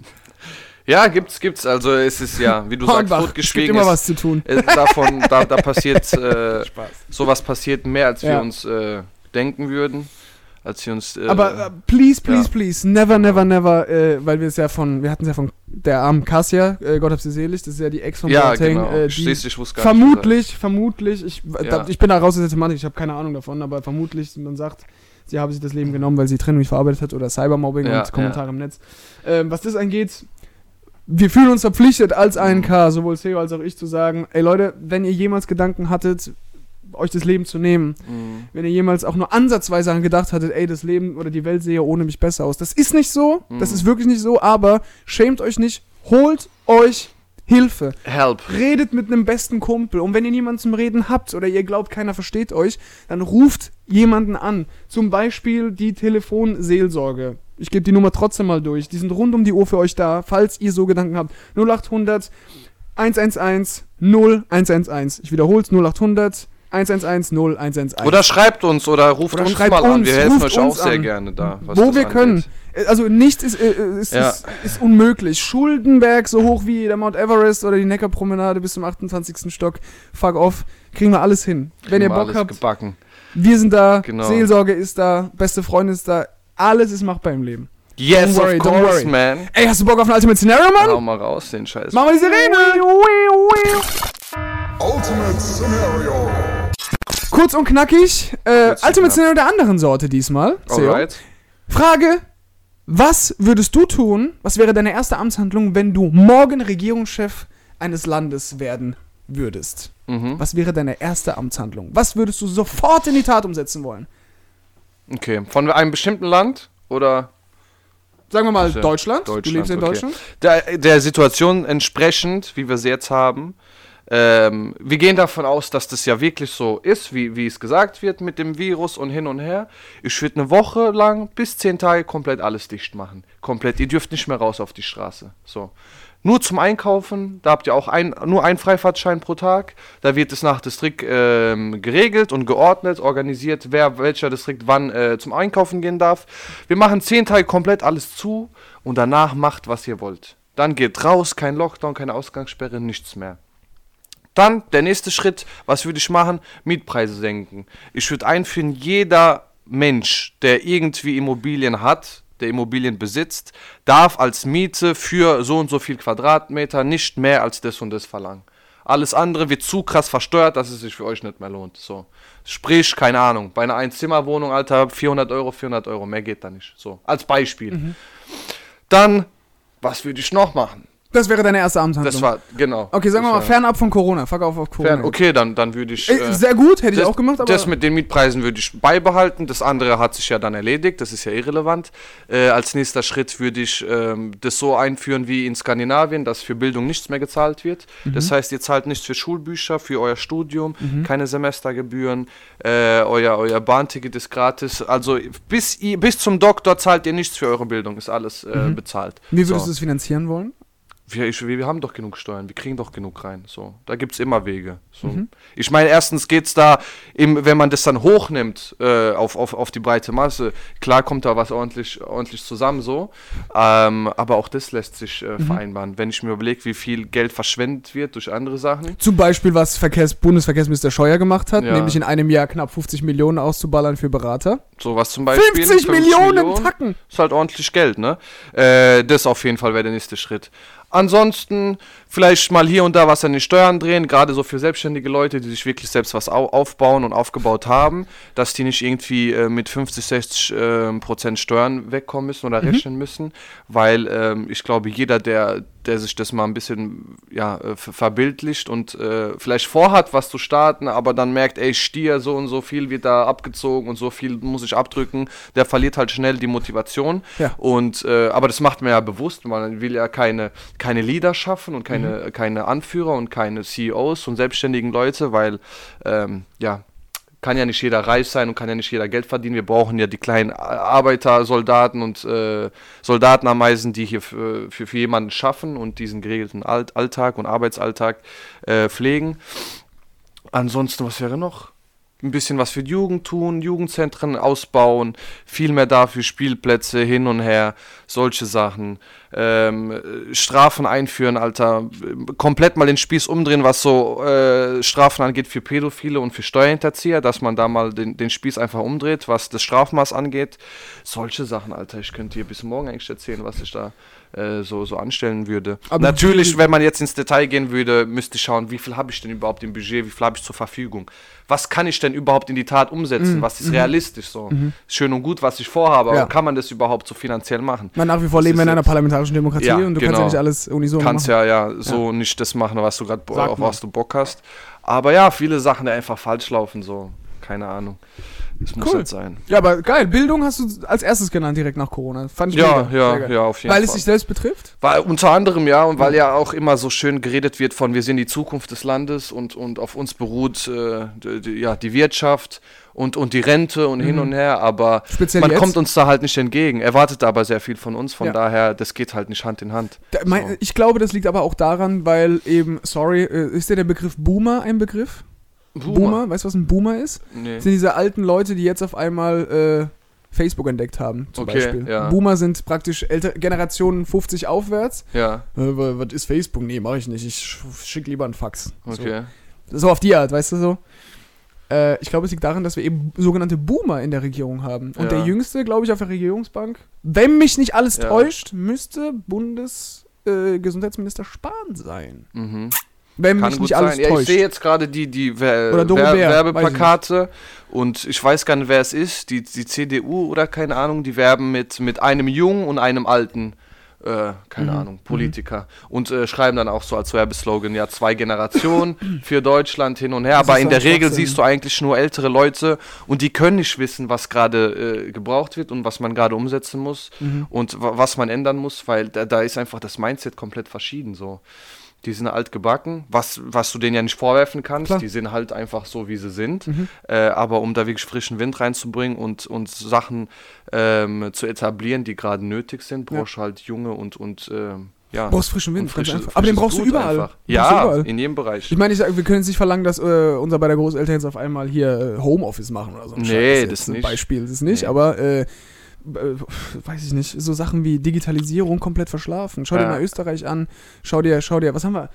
Ja, gibt's, gibt's. Also es ist ja, wie du [laughs] sagst, Hornbach, es gibt totgeschwiegen. immer ist- was zu tun. äh, davon, da, da passiert, [laughs] äh, sowas passiert mehr, als wir Ja. uns äh, denken würden. Als wir uns. Äh, Aber äh, please, please, ja. please, never, never, never, äh, weil wir es ja von, wir hatten es ja von der armen Kassia, äh, Gott hab sie selig, das ist ja die Ex von ja, Boateng, genau. Schließlich wusste gar nicht, vermutlich, vermutlich, ich, Ja. da, ich bin da raus aus der Thematik, ich habe keine Ahnung davon, aber vermutlich, man sagt, sie habe sich das Leben genommen, weil sie Trennung nicht verarbeitet hat oder Cybermobbing Ja, und Kommentare im Netz. Ähm, was das angeht, wir fühlen uns verpflichtet als Mhm. ANK, sowohl Theo als auch ich, zu sagen, ey Leute, wenn ihr jemals Gedanken hattet, euch das Leben zu nehmen, Mhm. wenn ihr jemals auch nur ansatzweise an gedacht hattet, ey, das Leben oder die Welt sehe ohne mich besser aus. Das ist nicht so, das Mhm. ist wirklich nicht so, aber schämt euch nicht, holt euch Hilfe. Help. Redet mit einem besten Kumpel. Und wenn ihr niemanden zum Reden habt oder ihr glaubt, keiner versteht euch, dann ruft jemanden an. Zum Beispiel die Telefonseelsorge. Ich gebe die Nummer trotzdem mal durch. Die sind rund um die Uhr für euch da, falls ihr so Gedanken habt. 0800 111 0111. Ich wiederhole es 0800 111 0111. Oder schreibt uns oder ruft Oder uns schreibt mal an. uns, Wir helfen euch auch sehr an. gerne da. Wo wir können. Äh, Also nichts ist, äh, äh, ist, Ja. ist, ist unmöglich. Schuldenberg so hoch wie der Mount Everest oder die Neckarpromenade bis zum 28. Stock. Fuck off. Kriegen wir alles hin. Wenn Kriegen ihr wir Bock habt, gebacken. wir sind da. Genau. Seelsorge ist da. Beste Freundin ist da. Alles ist machbar im Leben. Yes, Don't worry, of don't course, worry. man. Ey, hast du Bock auf ein Ultimate Scenario, Mann? Hau mal raus, den Scheiß. Machen wir die Sirene. Ultimate Scenario. Kurz und knackig. Äh, Ultimate. Scenario der anderen Sorte diesmal. Alright. Frage: Was würdest du tun? Was wäre deine erste Amtshandlung, wenn du morgen Regierungschef eines Landes werden würdest? Mhm. Was wäre deine erste Amtshandlung? Was würdest du sofort in die Tat umsetzen wollen? Okay, von einem bestimmten Land oder Sagen wir mal Sicher. Deutschland. Du Deutschland, lebst in okay. Deutschland. der, der Situation entsprechend, wie wir sie jetzt haben. Ähm, wir gehen davon aus, dass das ja wirklich so ist, wie, wie es gesagt wird mit dem Virus und hin und her. Ich würde eine Woche lang bis zehn Tage komplett alles dicht machen. Komplett. Ihr dürft nicht mehr raus auf die Straße. So. Nur zum Einkaufen, da habt ihr auch ein, nur einen Freifahrtschein pro Tag. Da wird es nach Distrikt ähm, geregelt und geordnet, organisiert, wer welcher Distrikt wann äh, zum Einkaufen gehen darf. Wir machen zehn Tage komplett alles zu und danach macht, was ihr wollt. Dann geht raus, kein Lockdown, keine Ausgangssperre, nichts mehr. Dann der nächste Schritt, was würde ich machen? Mietpreise senken. Ich würde einführen, jeder Mensch, der irgendwie Immobilien hat, der Immobilien besitzt, darf als Miete für so und so viel Quadratmeter nicht mehr als das und das verlangen. Alles andere wird zu krass versteuert, dass es sich für euch nicht mehr lohnt. So. Sprich, keine Ahnung, bei einer Einzimmerwohnung, Alter, 400 Euro, 400 Euro, mehr geht da nicht. So, als Beispiel. Dann, was würde ich noch machen? Das wäre deine erste Amtshandlung. Das war, genau. okay, sagen wir mal fernab von Corona. Fuck auf auf Corona. Fern, okay, dann, dann würde ich. Äh, sehr gut, hätte ich das, auch gemacht, aber das mit den Mietpreisen würde ich beibehalten. Das andere hat sich ja dann erledigt. Das ist ja irrelevant. Äh, als nächster Schritt würde ich ähm, das so einführen wie in Skandinavien, dass für Bildung nichts mehr gezahlt wird. Mhm. Das heißt, ihr zahlt nichts für Schulbücher, für euer Studium, keine Semestergebühren, äh, euer, euer Bahnticket ist gratis. Also bis, bis zum Doktor zahlt ihr nichts für eure Bildung, ist alles äh, bezahlt. Mhm. wie würdest so. du es finanzieren wollen? Wir, wir haben doch genug Steuern, wir kriegen doch genug rein. So, da gibt es immer Wege. So. Mhm. Ich meine, erstens geht es da, im, wenn man das dann hochnimmt äh, auf, auf, auf die breite Masse, klar kommt da was ordentlich, ordentlich zusammen so. Ähm, aber auch das lässt sich Mhm. äh, vereinbaren. Wenn ich mir überlege, wie viel Geld verschwendet wird durch andere Sachen. Zum Beispiel, was Verkehrs Bundesverkehrsminister Scheuer gemacht hat, Ja. nämlich in einem Jahr knapp 50 Millionen auszuballern für Berater. Sowas zum Beispiel. 50 Millionen Tacken! Ist halt ordentlich Geld, ne? Äh, das auf jeden Fall wäre der nächste Schritt. Ansonsten vielleicht mal hier und da was an den Steuern drehen, gerade so für selbstständige Leute, die sich wirklich selbst was au aufbauen und aufgebaut haben, dass die nicht irgendwie äh, mit 50, 60 ähm, Prozent Steuern wegkommen müssen oder rechnen müssen, weil ähm, ich glaube, jeder, der, der sich das mal ein bisschen ja, äh, ver- verbildlicht und äh, vielleicht vorhat, was zu starten, aber dann merkt, ey, Stier, so und so viel wird da abgezogen und so viel muss ich abdrücken, der verliert halt schnell die Motivation. Ja. Und äh, aber das macht man ja bewusst, man will ja keine, keine Leader schaffen und keine, Mhm. keine Anführer und keine CEOs und selbstständigen Leute, weil ähm, ja, kann ja nicht jeder reich sein und kann ja nicht jeder Geld verdienen. Wir brauchen ja die kleinen Arbeiter, Soldaten und äh, Soldatenameisen, die hier für, für, für jemanden schaffen und diesen geregelten Alt Alltag und Arbeitsalltag äh, pflegen. Ansonsten, was wäre noch? Ein bisschen was für die Jugend tun, Jugendzentren ausbauen, viel mehr dafür, Spielplätze hin und her, solche Sachen. Ähm, äh, Strafen einführen, Alter. Komplett mal den Spieß umdrehen, was so äh, Strafen angeht für Pädophile und für Steuerhinterzieher, dass man da mal den, den Spieß einfach umdreht, was das Strafmaß angeht. Solche Sachen, Alter. Ich könnte dir bis morgen eigentlich erzählen, was ich da äh, so, so anstellen würde. Aber Natürlich, wenn man jetzt ins Detail gehen würde, müsste ich schauen, wie viel habe ich denn überhaupt im Budget, wie viel habe ich zur Verfügung. Was kann ich denn überhaupt in die Tat umsetzen? Mhm, Was ist realistisch so? Schön und gut, was ich vorhabe, Ja. aber kann man das überhaupt so finanziell machen? Man nach wie vor Das leben wir in einer jetzt- parlamentarischen Demokratie Ja, und du kannst ja genau. nicht alles unisono kannst machen. ja ja so nicht das machen, was du gerade auf was du Bock hast. Aber ja, viele Sachen, die einfach falsch laufen, so keine Ahnung. Das muss Cool. nicht sein. Ja, aber geil. Bildung hast du als erstes genannt direkt nach Corona. Fand ich Ja, mega. ja, geil. ja, auf jeden Weil es Fall. sich selbst betrifft? Weil, unter anderem ja, und weil ja auch immer so schön geredet wird von, wir sind die Zukunft des Landes und, und auf uns beruht äh, die, ja, die Wirtschaft und, und die Rente und hin und her, aber Mhm. Speziell man jetzt? kommt uns da halt nicht entgegen. Erwartet aber sehr viel von uns, von Ja. daher, das geht halt nicht Hand in Hand. Da, mein, So. Ich glaube, das liegt aber auch daran, weil eben, sorry, äh, ist dir der Begriff Boomer ein Begriff? Boomer? Weißt du, was ein Boomer ist? Nee. Das sind diese alten Leute, die jetzt auf einmal äh, Facebook entdeckt haben, zum Okay, Beispiel. ja. Boomer sind praktisch älter, Generationen 50 aufwärts. Ja, Äh, wa- was ist Facebook? Nee, mache ich nicht. Ich sch- schick lieber einen Fax. okay. So, so auf die Art, weißt du so? Äh, ich glaube, es liegt daran, dass wir eben sogenannte Boomer in der Regierung haben. Und Ja. der jüngste, glaube ich, auf der Regierungsbank, wenn mich nicht alles Ja. täuscht, müsste Bundesgesundheitsminister äh, Spahn sein. Mhm. Wenn Kann mich nicht alles sein. Ja, ich sehe jetzt gerade die, die Wer Oder Wer Werbeplakate und ich weiß gar nicht, wer es ist. Die, die CDU oder keine Ahnung, die werben mit, mit einem jungen und einem alten, äh, keine Mhm. Ahnung, Politiker. Und äh, schreiben dann auch so als Werbeslogan, ja, zwei Generationen [clears throat] für Deutschland hin und her. Das Aber in der Regel siehst du eigentlich nur ältere Leute und die können nicht wissen, was gerade äh, gebraucht wird und was man gerade umsetzen muss Mhm. und wa- was man ändern muss, weil da, da ist einfach das Mindset komplett verschieden so. Die sind alt gebacken, was, was du denen ja nicht vorwerfen kannst. Klar. Die sind halt einfach so, wie sie sind. Mhm. Äh, aber um da wirklich frischen Wind reinzubringen und, und Sachen ähm, zu etablieren, die gerade nötig sind, Ja. brauchst du halt junge und, und ähm, ja. Du brauchst frischen Wind, einfach. Aber den brauchst du überall. einfach. Brauchst du Ja, überall. in jedem Bereich. Ich meine, ich sag, wir können jetzt nicht verlangen, dass äh, unser beider Großeltern jetzt auf einmal hier äh, Homeoffice machen oder so. ein Nee, jetzt. das Ein nicht. Beispiel, das ist nicht, Nee. aber äh, äh, weiß ich nicht, so Sachen wie Digitalisierung komplett verschlafen. Schau dir mal Österreich an, schau dir, schau dir, was haben wir?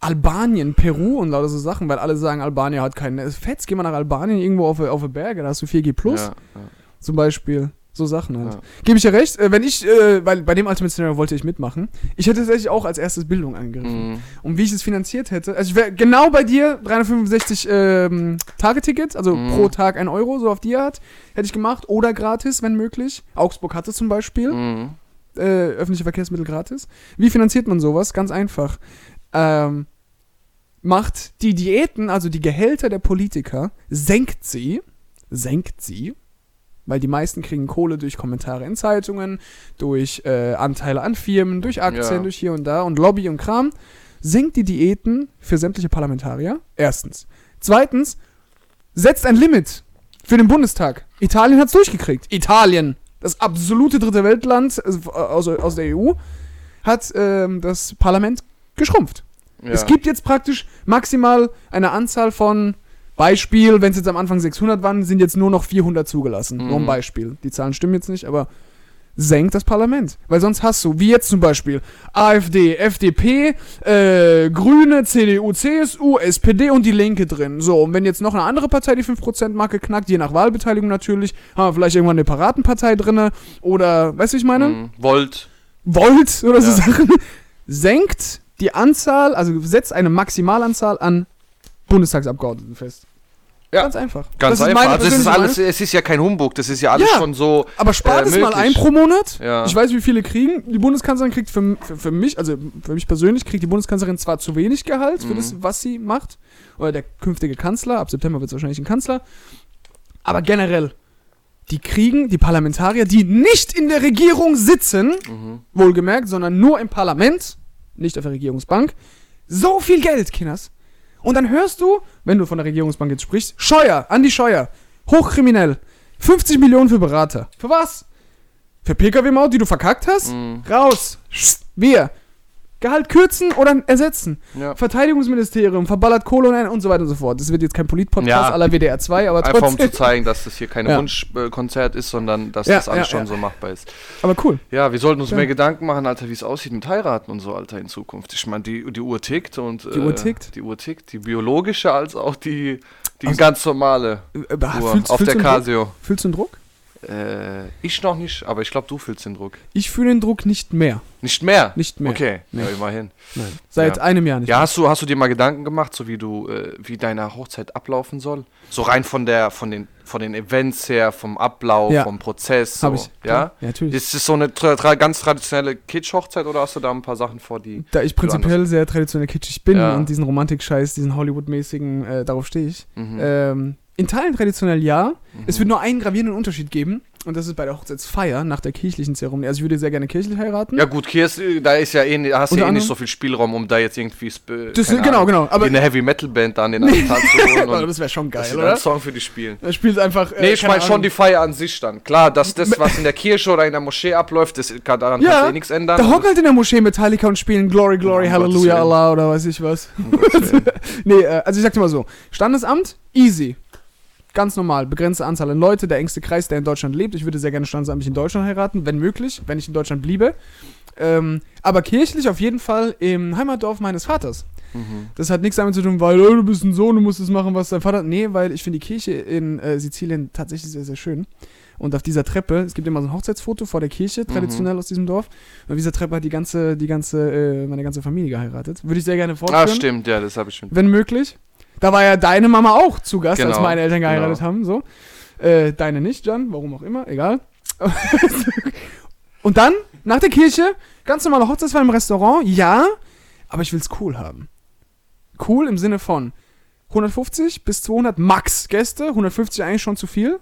Albanien, Peru und lauter so Sachen, weil alle sagen, Albanien hat keinen. Fetz, geh mal nach Albanien irgendwo auf, auf die Berge, da hast du 4G Plus Ja, ja. zum Beispiel. So Sachen halt. Ja. Gebe ich dir recht, äh, wenn ich, äh, weil bei dem Ultimate Scenario wollte ich mitmachen. Ich hätte tatsächlich auch als erstes Bildung angegriffen. Mhm. Und wie ich es finanziert hätte, also ich wäre genau bei dir, 365 ähm, Tagetickets, also Mhm. pro Tag ein Euro, so auf die Art, hätte ich gemacht. Oder gratis, wenn möglich. Augsburg hatte zum Beispiel Mhm. äh, öffentliche Verkehrsmittel gratis. Wie finanziert man sowas? Ganz einfach. Ähm, macht die Diäten, also die Gehälter der Politiker, senkt sie, senkt sie, weil die meisten kriegen Kohle durch Kommentare in Zeitungen, durch äh, Anteile an Firmen, durch Aktien, Ja. durch hier und da und Lobby und Kram, senkt die Diäten für sämtliche Parlamentarier. Erstens. Zweitens, setzt ein Limit für den Bundestag. Italien hat's durchgekriegt. Italien, das absolute dritte Weltland äh, aus, aus der EU, hat ähm, das Parlament geschrumpft. Ja. Es gibt jetzt praktisch maximal eine Anzahl von Beispiel, wenn es jetzt am Anfang 600 waren, sind jetzt nur noch 400 zugelassen. Nur ein Mhm. Beispiel. Die Zahlen stimmen jetzt nicht, aber senkt das Parlament. Weil sonst hast du, wie jetzt zum Beispiel, AfD, FDP, äh, Grüne, CDU, CSU, SPD und die Linke drin. So, und wenn jetzt noch eine andere Partei die 5%-Marke knackt, je nach Wahlbeteiligung natürlich, haben wir vielleicht irgendwann eine Piratenpartei drinne oder, weißt du, ich meine? Mhm. Volt. Volt oder so Ja. Sachen, senkt die Anzahl, also setzt eine Maximalanzahl an Bundestagsabgeordneten fest. Ja. Ganz einfach. Ganz Das ist einfach. meine also es ist alles, Meinung. es ist ja kein Humbug, das ist ja alles Ja. schon so. Aber spart äh, es mal ein pro Monat. Ja. Ich weiß, wie viele kriegen. Die Bundeskanzlerin kriegt für, für, für mich, also für mich persönlich, kriegt die Bundeskanzlerin zwar zu wenig Gehalt für Mhm. das, was sie macht. Oder der künftige Kanzler. Ab September wird es wahrscheinlich ein Kanzler. Aber generell, die kriegen, die Parlamentarier, die nicht in der Regierung sitzen, Mhm. wohlgemerkt, sondern nur im Parlament, nicht auf der Regierungsbank, so viel Geld, Kinders. Und dann hörst du, wenn du von der Regierungsbank jetzt sprichst, Scheuer, Andi Scheuer, hochkriminell, 50 Millionen für Berater. Für was? Für Pkw-Maut, die du verkackt hast? Mhm. Raus. Wir. Gehalt kürzen oder ersetzen. Ja. Verteidigungsministerium, verballert Kohle und, und so weiter und so fort. Das wird jetzt kein Polit-Podcast Ja. aller WDR 2, aber Einfach um trotzdem. zu zeigen, dass das hier kein Ja. Wunschkonzert ist, sondern dass das alles schon so machbar ist. aber cool. Ja, wir sollten uns mehr Gedanken machen, Alter, wie es aussieht mit heiraten und so, Alter, in Zukunft. Ich meine, die, die Uhr tickt und. Die Uhr tickt? Die Uhr tickt. Die biologische als auch die, die Also- ganz normale Äh, Uhr fühlst, auf fühlst der Druck? Casio. Fühlst du einen Druck? Äh, ich noch nicht, aber ich glaube, du fühlst den Druck. Ich fühle den Druck nicht mehr. Nicht mehr? Nicht mehr. Okay, Nee. ja, immerhin. Nein. Seit Ja. einem Jahr nicht Ja, hast du, hast du dir mal Gedanken gemacht, so wie du, äh, wie deine Hochzeit ablaufen soll? So rein von der, von den, von den Events her, vom Ablauf, Ja. vom Prozess. So, Habe ich. Ja? Ja, natürlich. Ist es so eine tra tra ganz traditionelle Kitsch-Hochzeit oder hast du da ein paar Sachen vor, die. da ich prinzipiell sehr traditionell kitschig bin und diesen Romantik-Scheiß, diesen Hollywood-mäßigen, äh, darauf stehe ich. Mhm. Ähm, in Teilen traditionell ja. Es wird nur einen gravierenden Unterschied geben. Und das ist bei der Hochzeitsfeier nach der kirchlichen Zeremonie. Also ich würde sehr gerne kirchlich heiraten. Ja gut, hier ist, äh, da ist ja eh, hast du Unter eh nicht so viel Spielraum, um da jetzt irgendwie sp- Das, genau, Ahnung, genau. Aber eine Heavy Metal Band an den anderen Tag zu holen [laughs] Oh, und das wäre schon geil, oder? einen Song für dich spielen. Er spielt einfach. äh, Nee, ich meine schon die Feier an sich dann. Klar, dass das, was in der Kirche oder in der Moschee abläuft, das kann, daran Ja, eh nichts ändern. Da hocken halt in der Moschee Metallica und spielen Glory, Glory, Um Hallelujah. Allah oder weiß ich was. Willen. [laughs] Nee, äh, also ich sag dir mal so: Standesamt, easy. Ganz normal, begrenzte Anzahl an Leute, der engste Kreis, der in Deutschland lebt. Ich würde sehr gerne standesamtlich in Deutschland heiraten, wenn möglich, wenn ich in Deutschland bliebe. Ähm, aber kirchlich auf jeden Fall im Heimatdorf meines Vaters. Mhm. Das hat nichts damit zu tun, weil oh, du bist ein Sohn, du musst es machen, was dein Vater. Nee, weil ich finde die Kirche in äh, Sizilien tatsächlich sehr, sehr schön. Und auf dieser Treppe, es gibt immer so ein Hochzeitsfoto vor der Kirche, traditionell aus diesem Dorf. Und auf dieser Treppe hat die ganze, die ganze, äh, meine ganze Familie geheiratet. Würde ich sehr gerne fortführen. Ah, stimmt, ja, das habe ich schon. Wenn möglich. Da war ja deine Mama auch zu Gast, als Genau, meine Eltern geheiratet genau. haben. So. Äh, deine nicht, Jan, warum auch immer, egal. [laughs] Und dann, nach der Kirche, ganz normale Hochzeitsfeier im Restaurant, ja, aber ich will's cool haben. Cool im Sinne von 150 bis 200 Max Gäste, 150 eigentlich schon zu viel.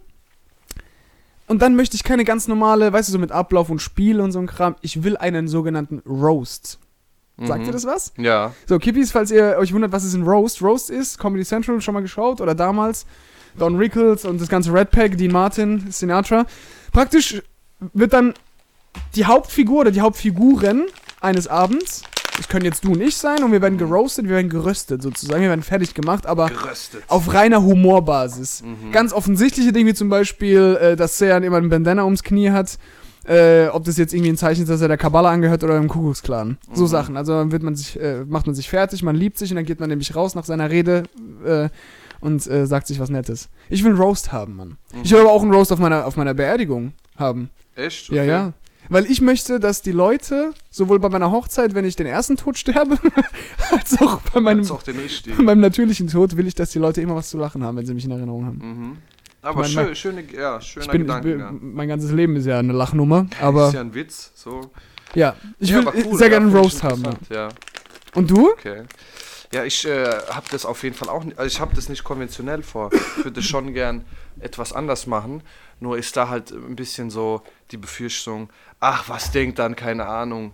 Und dann möchte ich keine ganz normale, weißt du, so mit Ablauf und Spiel und so ein Kram. Ich will einen sogenannten Roast. Sagt Mhm. ihr das was? Ja. So, Kippis, falls ihr euch wundert, was ist ein Roast? Roast ist Comedy Central schon mal geschaut oder damals Don Rickles und das ganze Red Pack, Dean Martin, Sinatra. Praktisch wird dann die Hauptfigur oder die Hauptfiguren eines Abends, das können jetzt du und ich sein und wir werden geroastet, wir werden geröstet sozusagen, wir werden fertig gemacht, aber Geröstet. auf reiner Humorbasis. Mhm. Ganz offensichtliche Dinge wie zum Beispiel, äh, dass Sean immer einen Bandana ums Knie hat. Äh, ob das jetzt irgendwie ein Zeichen ist, dass er der Kabbala angehört oder dem Kuckucksklan. So Mhm. Sachen. Also dann wird man sich, äh, macht man sich fertig, man liebt sich und dann geht man nämlich raus nach seiner Rede äh, und äh, sagt sich was Nettes. Ich will einen Roast haben, Mann. Mhm. Ich will aber auch einen Roast auf meiner, auf meiner Beerdigung haben. Echt? Ja, Okay. ja. Weil ich möchte, dass die Leute, sowohl bei meiner Hochzeit, wenn ich den ersten Tod sterbe, [laughs] als auch bei meinem, ist auch bei [laughs] meinem natürlichen Tod, will ich, dass die Leute immer was zu lachen haben, wenn sie mich in Erinnerung haben. Mhm. Aber mein- schön, schöne, ja, schöner Ich bin, ich Gedanke. bin, mein ganzes Leben ist ja eine Lachnummer, aber ist ja ein Witz. So. ja, ich ja, will cool, sehr ja, gerne einen ich Roast haben. Ja. Ja. Und du? Okay. Ja, ich äh, habe das auf jeden Fall auch nicht, also ich habe das nicht konventionell vor. Ich würde schon gern etwas anders machen. Nur ist da halt ein bisschen so die Befürchtung, ach, was denkt dann, keine Ahnung,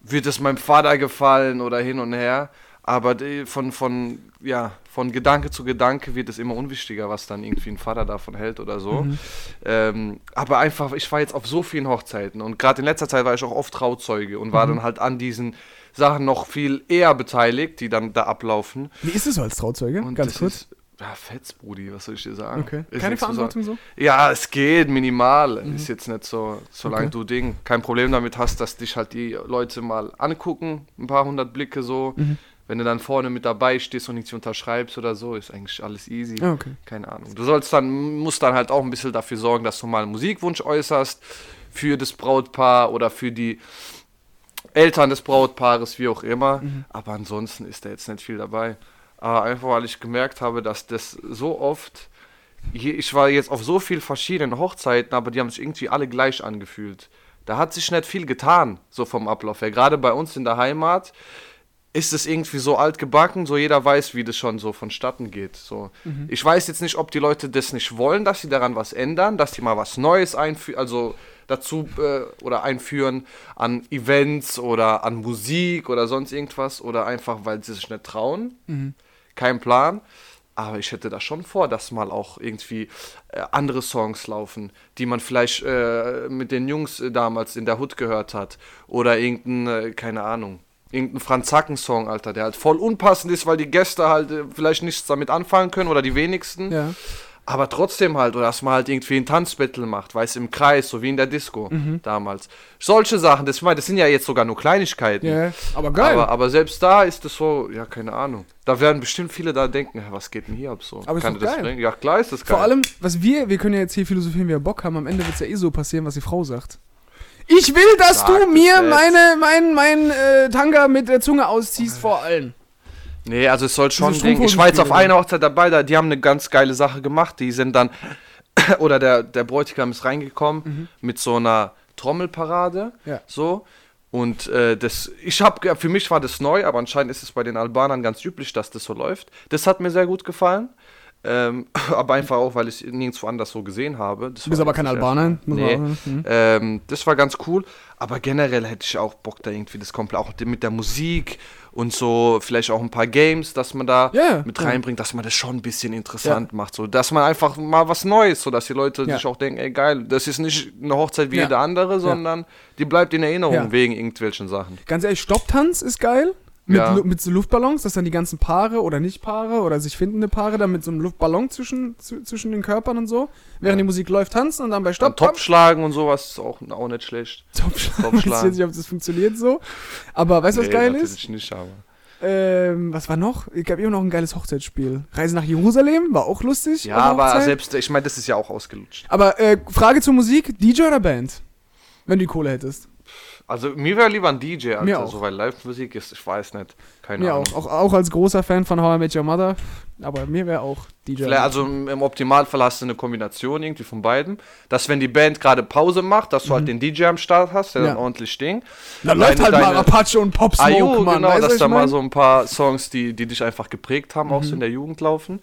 wird es meinem Vater gefallen oder hin und her. Aber die, von, von, ja, von Gedanke zu Gedanke wird es immer unwichtiger, was dann irgendwie ein Vater davon hält oder so. Mhm. Ähm, aber einfach, ich war jetzt auf so vielen Hochzeiten und gerade in letzter Zeit war ich auch oft Trauzeuge und war Mhm. dann halt an diesen Sachen noch viel eher beteiligt, die dann da ablaufen. Wie ist es so als Trauzeuge? Und Ganz kurz. Ist, ja, Fetz, Brudi, was soll ich dir sagen? Okay. Ist Keine Verantwortung so? Ja, es geht, minimal. Ist jetzt nicht so, solange Okay. du Ding kein Problem damit hast, dass dich halt die Leute mal angucken, ein paar hundert Blicke so. Mhm. Wenn du dann vorne mit dabei stehst und nichts unterschreibst oder so, ist eigentlich alles easy. Ah, okay. Keine Ahnung. Du sollst dann, musst dann halt auch ein bisschen dafür sorgen, dass du mal einen Musikwunsch äußerst für das Brautpaar oder für die Eltern des Brautpaares, wie auch immer. Mhm. Aber ansonsten ist da jetzt nicht viel dabei. Aber einfach, weil ich gemerkt habe, dass das so oft. Ich war jetzt auf so vielen verschiedenen Hochzeiten, aber die haben sich irgendwie alle gleich angefühlt. Da hat sich nicht viel getan, so vom Ablauf her. Gerade bei uns in der Heimat ist es irgendwie so altgebacken, so jeder weiß, wie das schon so vonstatten geht. So. Ich weiß jetzt nicht, ob die Leute das nicht wollen, dass sie daran was ändern, dass die mal was Neues einführen, also dazu äh, oder einführen an Events oder an Musik oder sonst irgendwas oder einfach, weil sie sich nicht trauen. Kein Plan. Aber ich hätte da schon vor, dass mal auch irgendwie äh, andere Songs laufen, die man vielleicht äh, mit den Jungs äh, damals in der Hood gehört hat. Oder irgendein, äh, keine Ahnung, irgendein Franz Zacken-Song, Alter, der halt voll unpassend ist, weil die Gäste halt äh, vielleicht nichts damit anfangen können oder die wenigsten. Ja. Aber trotzdem halt, oder dass man halt irgendwie ein Tanzbattle macht, weißt im Kreis, so wie in der Disco Mhm. damals. Solche Sachen, das, das sind ja jetzt sogar nur Kleinigkeiten. Ja, aber geil. Aber, aber selbst da ist es so, ja, keine Ahnung. Da werden bestimmt viele da denken, "Hä, was geht denn hier ab so? Aber ist Kann dir das geil. bringen? Ja, klar ist das geil. Vor allem, was wir, wir können ja jetzt hier philosophieren, wie wir Bock haben, am Ende wird es ja eh so passieren, was die Frau sagt. Ich will, dass Sag du mir jetzt. meine, mein, mein äh, Tanga mit der Zunge ausziehst vor allen. Nee, also es soll schon Ding. Ich war jetzt auf einer Hochzeit dabei, da, die haben eine ganz geile Sache gemacht. Die sind dann, [coughs] oder der, der Bräutigam ist reingekommen mit so einer Trommelparade. Mhm. Ja. So. Und äh, das, ich habe, für mich war das neu, aber anscheinend ist es bei den Albanern ganz üblich, dass das so läuft. Das hat mir sehr gut gefallen. Ähm, [laughs] aber einfach auch, weil ich nirgendwo anders so gesehen habe. Das Du bist aber kein Albaner. Nee. Mhm. ähm, das war ganz cool, aber generell hätte ich auch Bock da irgendwie das komplett auch mit der Musik und so vielleicht auch ein paar Games, dass man da Ja, ja, mit ja. reinbringt, dass man das schon ein bisschen interessant macht, so dass man einfach mal was Neues, so dass die Leute Ja. sich auch denken, ey geil, das ist nicht eine Hochzeit wie Ja. jede andere, sondern die bleibt in Erinnerung Ja. wegen irgendwelchen Sachen. Ganz ehrlich, Stopptanz ist geil. Mit, Ja. Mit so Luftballons, dass dann die ganzen Paare oder nicht Paare oder sich findende Paare dann mit so einem Luftballon zwischen, zwischen den Körpern und so, während die Musik läuft, tanzen und dann bei Dann Stopp, Top schlagen und sowas ist auch, auch nicht schlecht. [laughs] Top schlagen. Top Ich weiß nicht, ob das funktioniert so. Aber weißt du, was Nee, geil ist? nicht, aber. Ähm, was war noch? Es gab immer noch ein geiles Hochzeitsspiel. Reise nach Jerusalem, war auch lustig. Ja, aber selbst, ich meine, das ist ja auch ausgelutscht. Aber äh, Frage zur Musik: DJ oder Band? Wenn du die Kohle hättest. Also mir wäre lieber ein DJ, Alter, Mir auch. so weil Live-Musik ist, ich weiß nicht. Keine Mir Ahnung. auch. auch. Auch als großer Fan von How I Met Your Mother. Aber mir wäre auch DJ. Vielleicht, also im im Optimalfall hast du eine Kombination irgendwie von beiden. Dass wenn die Band gerade Pause macht, dass du halt den DJ am Start hast, der Mhm. Ja. dann ordentlich stinkt. da läuft halt deine- mal Apache und Pop Smoke, Ah, jo, Mann. genau, weißt dass da mal so ein paar Songs, die, die dich einfach geprägt haben, auch so Mhm. in der Jugend laufen.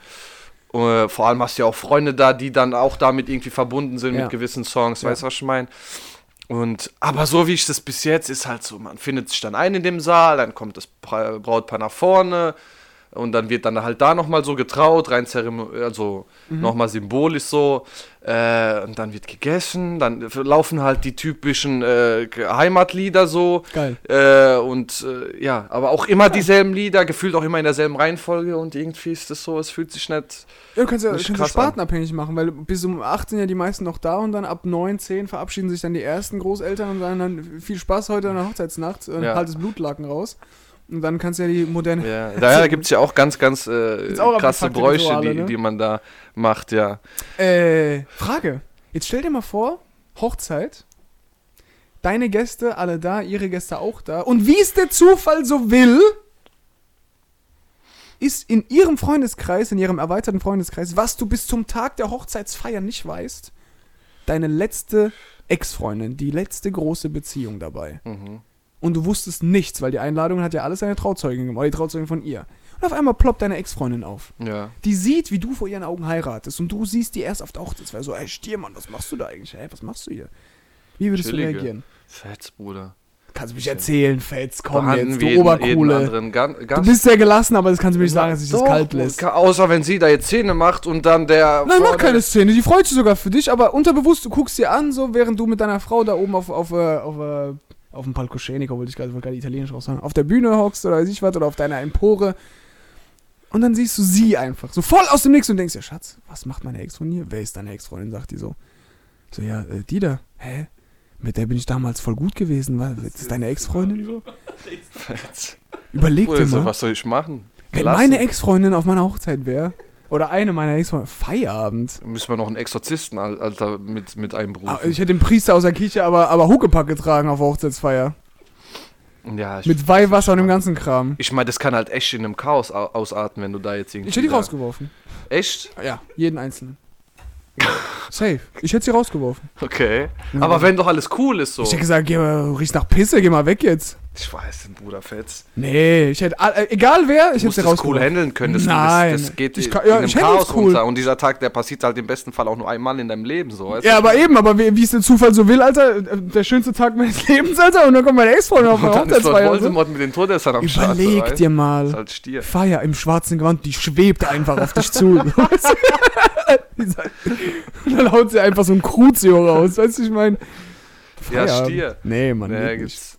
Äh, vor allem hast du ja auch Freunde da, die dann auch damit irgendwie verbunden sind Ja. mit gewissen Songs, Ja. weißt du, was ich meine? Und, aber so wie ich das bis jetzt ist halt so, man findet sich dann ein in dem Saal, dann kommt das Bra- Brautpaar nach vorne und dann wird dann halt da nochmal so getraut, rein zeremo also Mhm. nochmal symbolisch so. Äh, und dann wird gegessen, dann laufen halt die typischen äh, Heimatlieder so. Geil. Äh, und äh, ja, aber auch immer dieselben Lieder, gefühlt auch immer in derselben Reihenfolge und irgendwie ist es so, es fühlt sich nicht. Ja, du kannst ja kannst du spartenabhängig machen, weil bis um 8 sind ja die meisten noch da und dann ab 9, 10 verabschieden sich dann die ersten Großeltern und sagen dann viel Spaß heute an der Hochzeitsnacht und Ja. halt das Blutlaken raus. Und dann kannst du ja die moderne. Ja, daher gibt es ja auch ganz, ganz äh, auch krasse Bräuche, Rituale, die, ne? die man da macht, ja. Äh, Frage. Jetzt stell dir mal vor, Hochzeit. Deine Gäste alle da, ihre Gäste auch da. Und wie es der Zufall so will, ist in ihrem Freundeskreis, in ihrem erweiterten Freundeskreis, was du bis zum Tag der Hochzeitsfeier nicht weißt, deine letzte Ex-Freundin, die letzte große Beziehung dabei. Mhm. Und du wusstest nichts, weil die Einladung hat ja alles eine Trauzeugin gemacht, oder die Trauzeugin von ihr. Und auf einmal ploppt deine Ex-Freundin auf. Ja. Die sieht, wie du vor ihren Augen heiratest und du siehst die erst auf der Hochzeitsfeier so, ey Stiermann, was machst du da eigentlich? Hä, was machst du hier? Wie würdest Chillige. du reagieren? Fetz, Bruder. Kannst du mich erzählen, Fetz, komm Behandeln jetzt, du jeden- jeden Obercoole. anderen Gan- Du bist sehr gelassen, aber das kannst du mir nicht sagen, dass sich das kalt lässt. Außer wenn sie da jetzt Zähne macht und dann der. Nein, mach keine Szene, die freut sich sogar für dich, aber unterbewusst, du guckst dir an, so während du mit deiner Frau da oben auf, auf, äh, auf, äh, auf dem Palcoscenico, wollte ich gerade wollte gerade italienisch raus sagen, auf der Bühne hockst oder weiß ich was, oder auf deiner Empore. Und dann siehst du sie einfach, so voll aus dem Nix und denkst, ja Schatz, was macht meine Ex von hier? Wer ist deine Ex-Freundin? Sagt die so. Ich So, ja, äh, die da. Hä? Mit der bin ich damals voll gut gewesen. Was, ist das deine Ex-Freundin? [laughs] Überleg dir mal. was soll ich machen? Wenn meine Ex-Freundin auf meiner Hochzeit wäre, oder eine meiner Ex-Freundinnen, Feierabend. Müssen wir noch einen Exorzisten, Al- Alter, mit, mit einberufen. Ah, Ich hätte den Priester aus der Kirche aber, aber Huckepack getragen auf Hochzeitsfeier. ja, ich, Mit Weihwasser und dem ganzen Kram. ich meine, das kann halt echt in einem Chaos au- ausarten, wenn du da jetzt irgendwie. Ich hätte die rausgeworfen. Echt? Ja, jeden einzelnen. Safe. Ich hätte sie rausgeworfen. Okay. Aber wenn doch alles cool ist so. Ich hätte gesagt, geh mal, riechst nach Pisse, geh mal weg jetzt. Ich weiß, Bruder Fetz. Nee, ich hätte, äh, egal wer, ich hätte sie das cool handeln können. Das, Nein. Das, das geht Ich in kann- ja, einem ich handel's Chaos cool. runter. Und dieser Tag, der passiert halt im besten Fall auch nur einmal in deinem Leben. So, weißt Ja, aber eben, aber wie wie es der Zufall so will, Alter, äh, der schönste Tag meines [laughs] Lebens, Alter, und dann kommt meine Ex-Freundin auf meine Hochzeitsfeier. und So. Voldemort mit den Todessern am Start. so, Überleg weißt? dir mal. halt Stier. Feier im schwarzen Gewand, die schwebt einfach auf dich zu. [laughs] [laughs] Und dann haut sie einfach so ein Crucio raus, weißt du, ich meine. Ja, Stier. Nee, Mann. Nee, gibt's.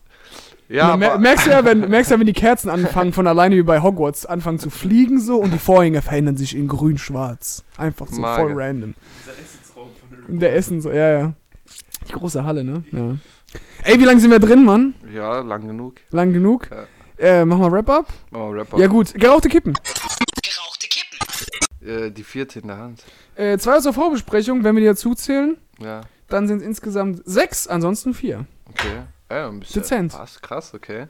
Ja, aber, merkst du ja, wenn, merkst du ja, wenn die Kerzen anfangen von alleine wie bei Hogwarts anfangen zu fliegen so und die Vorhänge verändern sich in grün-schwarz. Einfach so Mager. voll random. Dieser Essensraum von Harry der Essen so, ja, ja. Die große Halle, ne? Ja. Ey, wie lange sind wir drin, Mann? ja, lang genug. Lang genug? Ja. Äh, machen wir Wrap-Up? Oh, Rapper. Ja gut, gerauchte Kippen. Gerauchte Kippen. Äh, die vierte in der Hand. Äh, zwei aus der Vorbesprechung, wenn wir die dazu zählen, Ja, dann sind es insgesamt sechs, ansonsten vier. okay. Ja, ein bisschen. Dezent. Passt, krass, okay.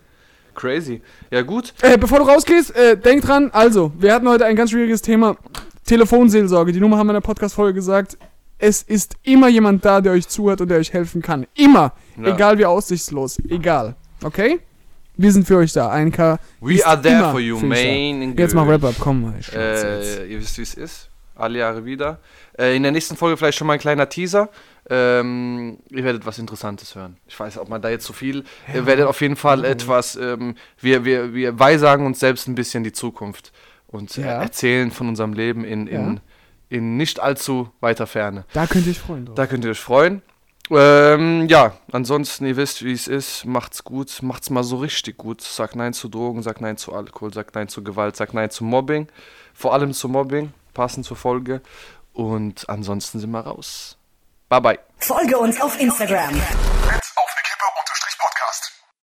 Crazy. Ja, gut. Äh, bevor du rausgehst, äh, denk dran, also, wir hatten heute ein ganz schwieriges Thema. Telefonseelsorge. Die Nummer haben wir in der Podcast-Folge gesagt. Es ist immer jemand da, der euch zuhört und der euch helfen kann. Immer. Ja. Egal wie aussichtslos. Egal. Okay? Wir sind für euch da. 1K. We are there for you, in Jetzt mach Göhl. Wrap-Up. Komm mal. Äh, ihr wisst, wie es ist. Alle Jahre wieder. Äh, in der nächsten Folge vielleicht schon mal ein kleiner Teaser. Ähm, ihr werdet was Interessantes hören. Ich weiß, ob man da jetzt so viel. Ihr werdet auf jeden Fall etwas. Ähm, wir, wir, wir weisagen uns selbst ein bisschen die Zukunft und äh, Ja. erzählen von unserem Leben in, in, Ja. in nicht allzu weiter Ferne. Da könnt ihr euch freuen drauf. Da könnt ihr euch freuen. Ähm, ja, ansonsten, ihr wisst, wie es ist. Macht's gut, macht's mal so richtig gut. Sagt Nein zu Drogen, sagt Nein zu Alkohol, sagt Nein zu Gewalt, sagt Nein zu Mobbing. Vor allem zu Mobbing, passend zur Folge. Und ansonsten sind wir raus. Bye bye. Folge uns auf Instagram.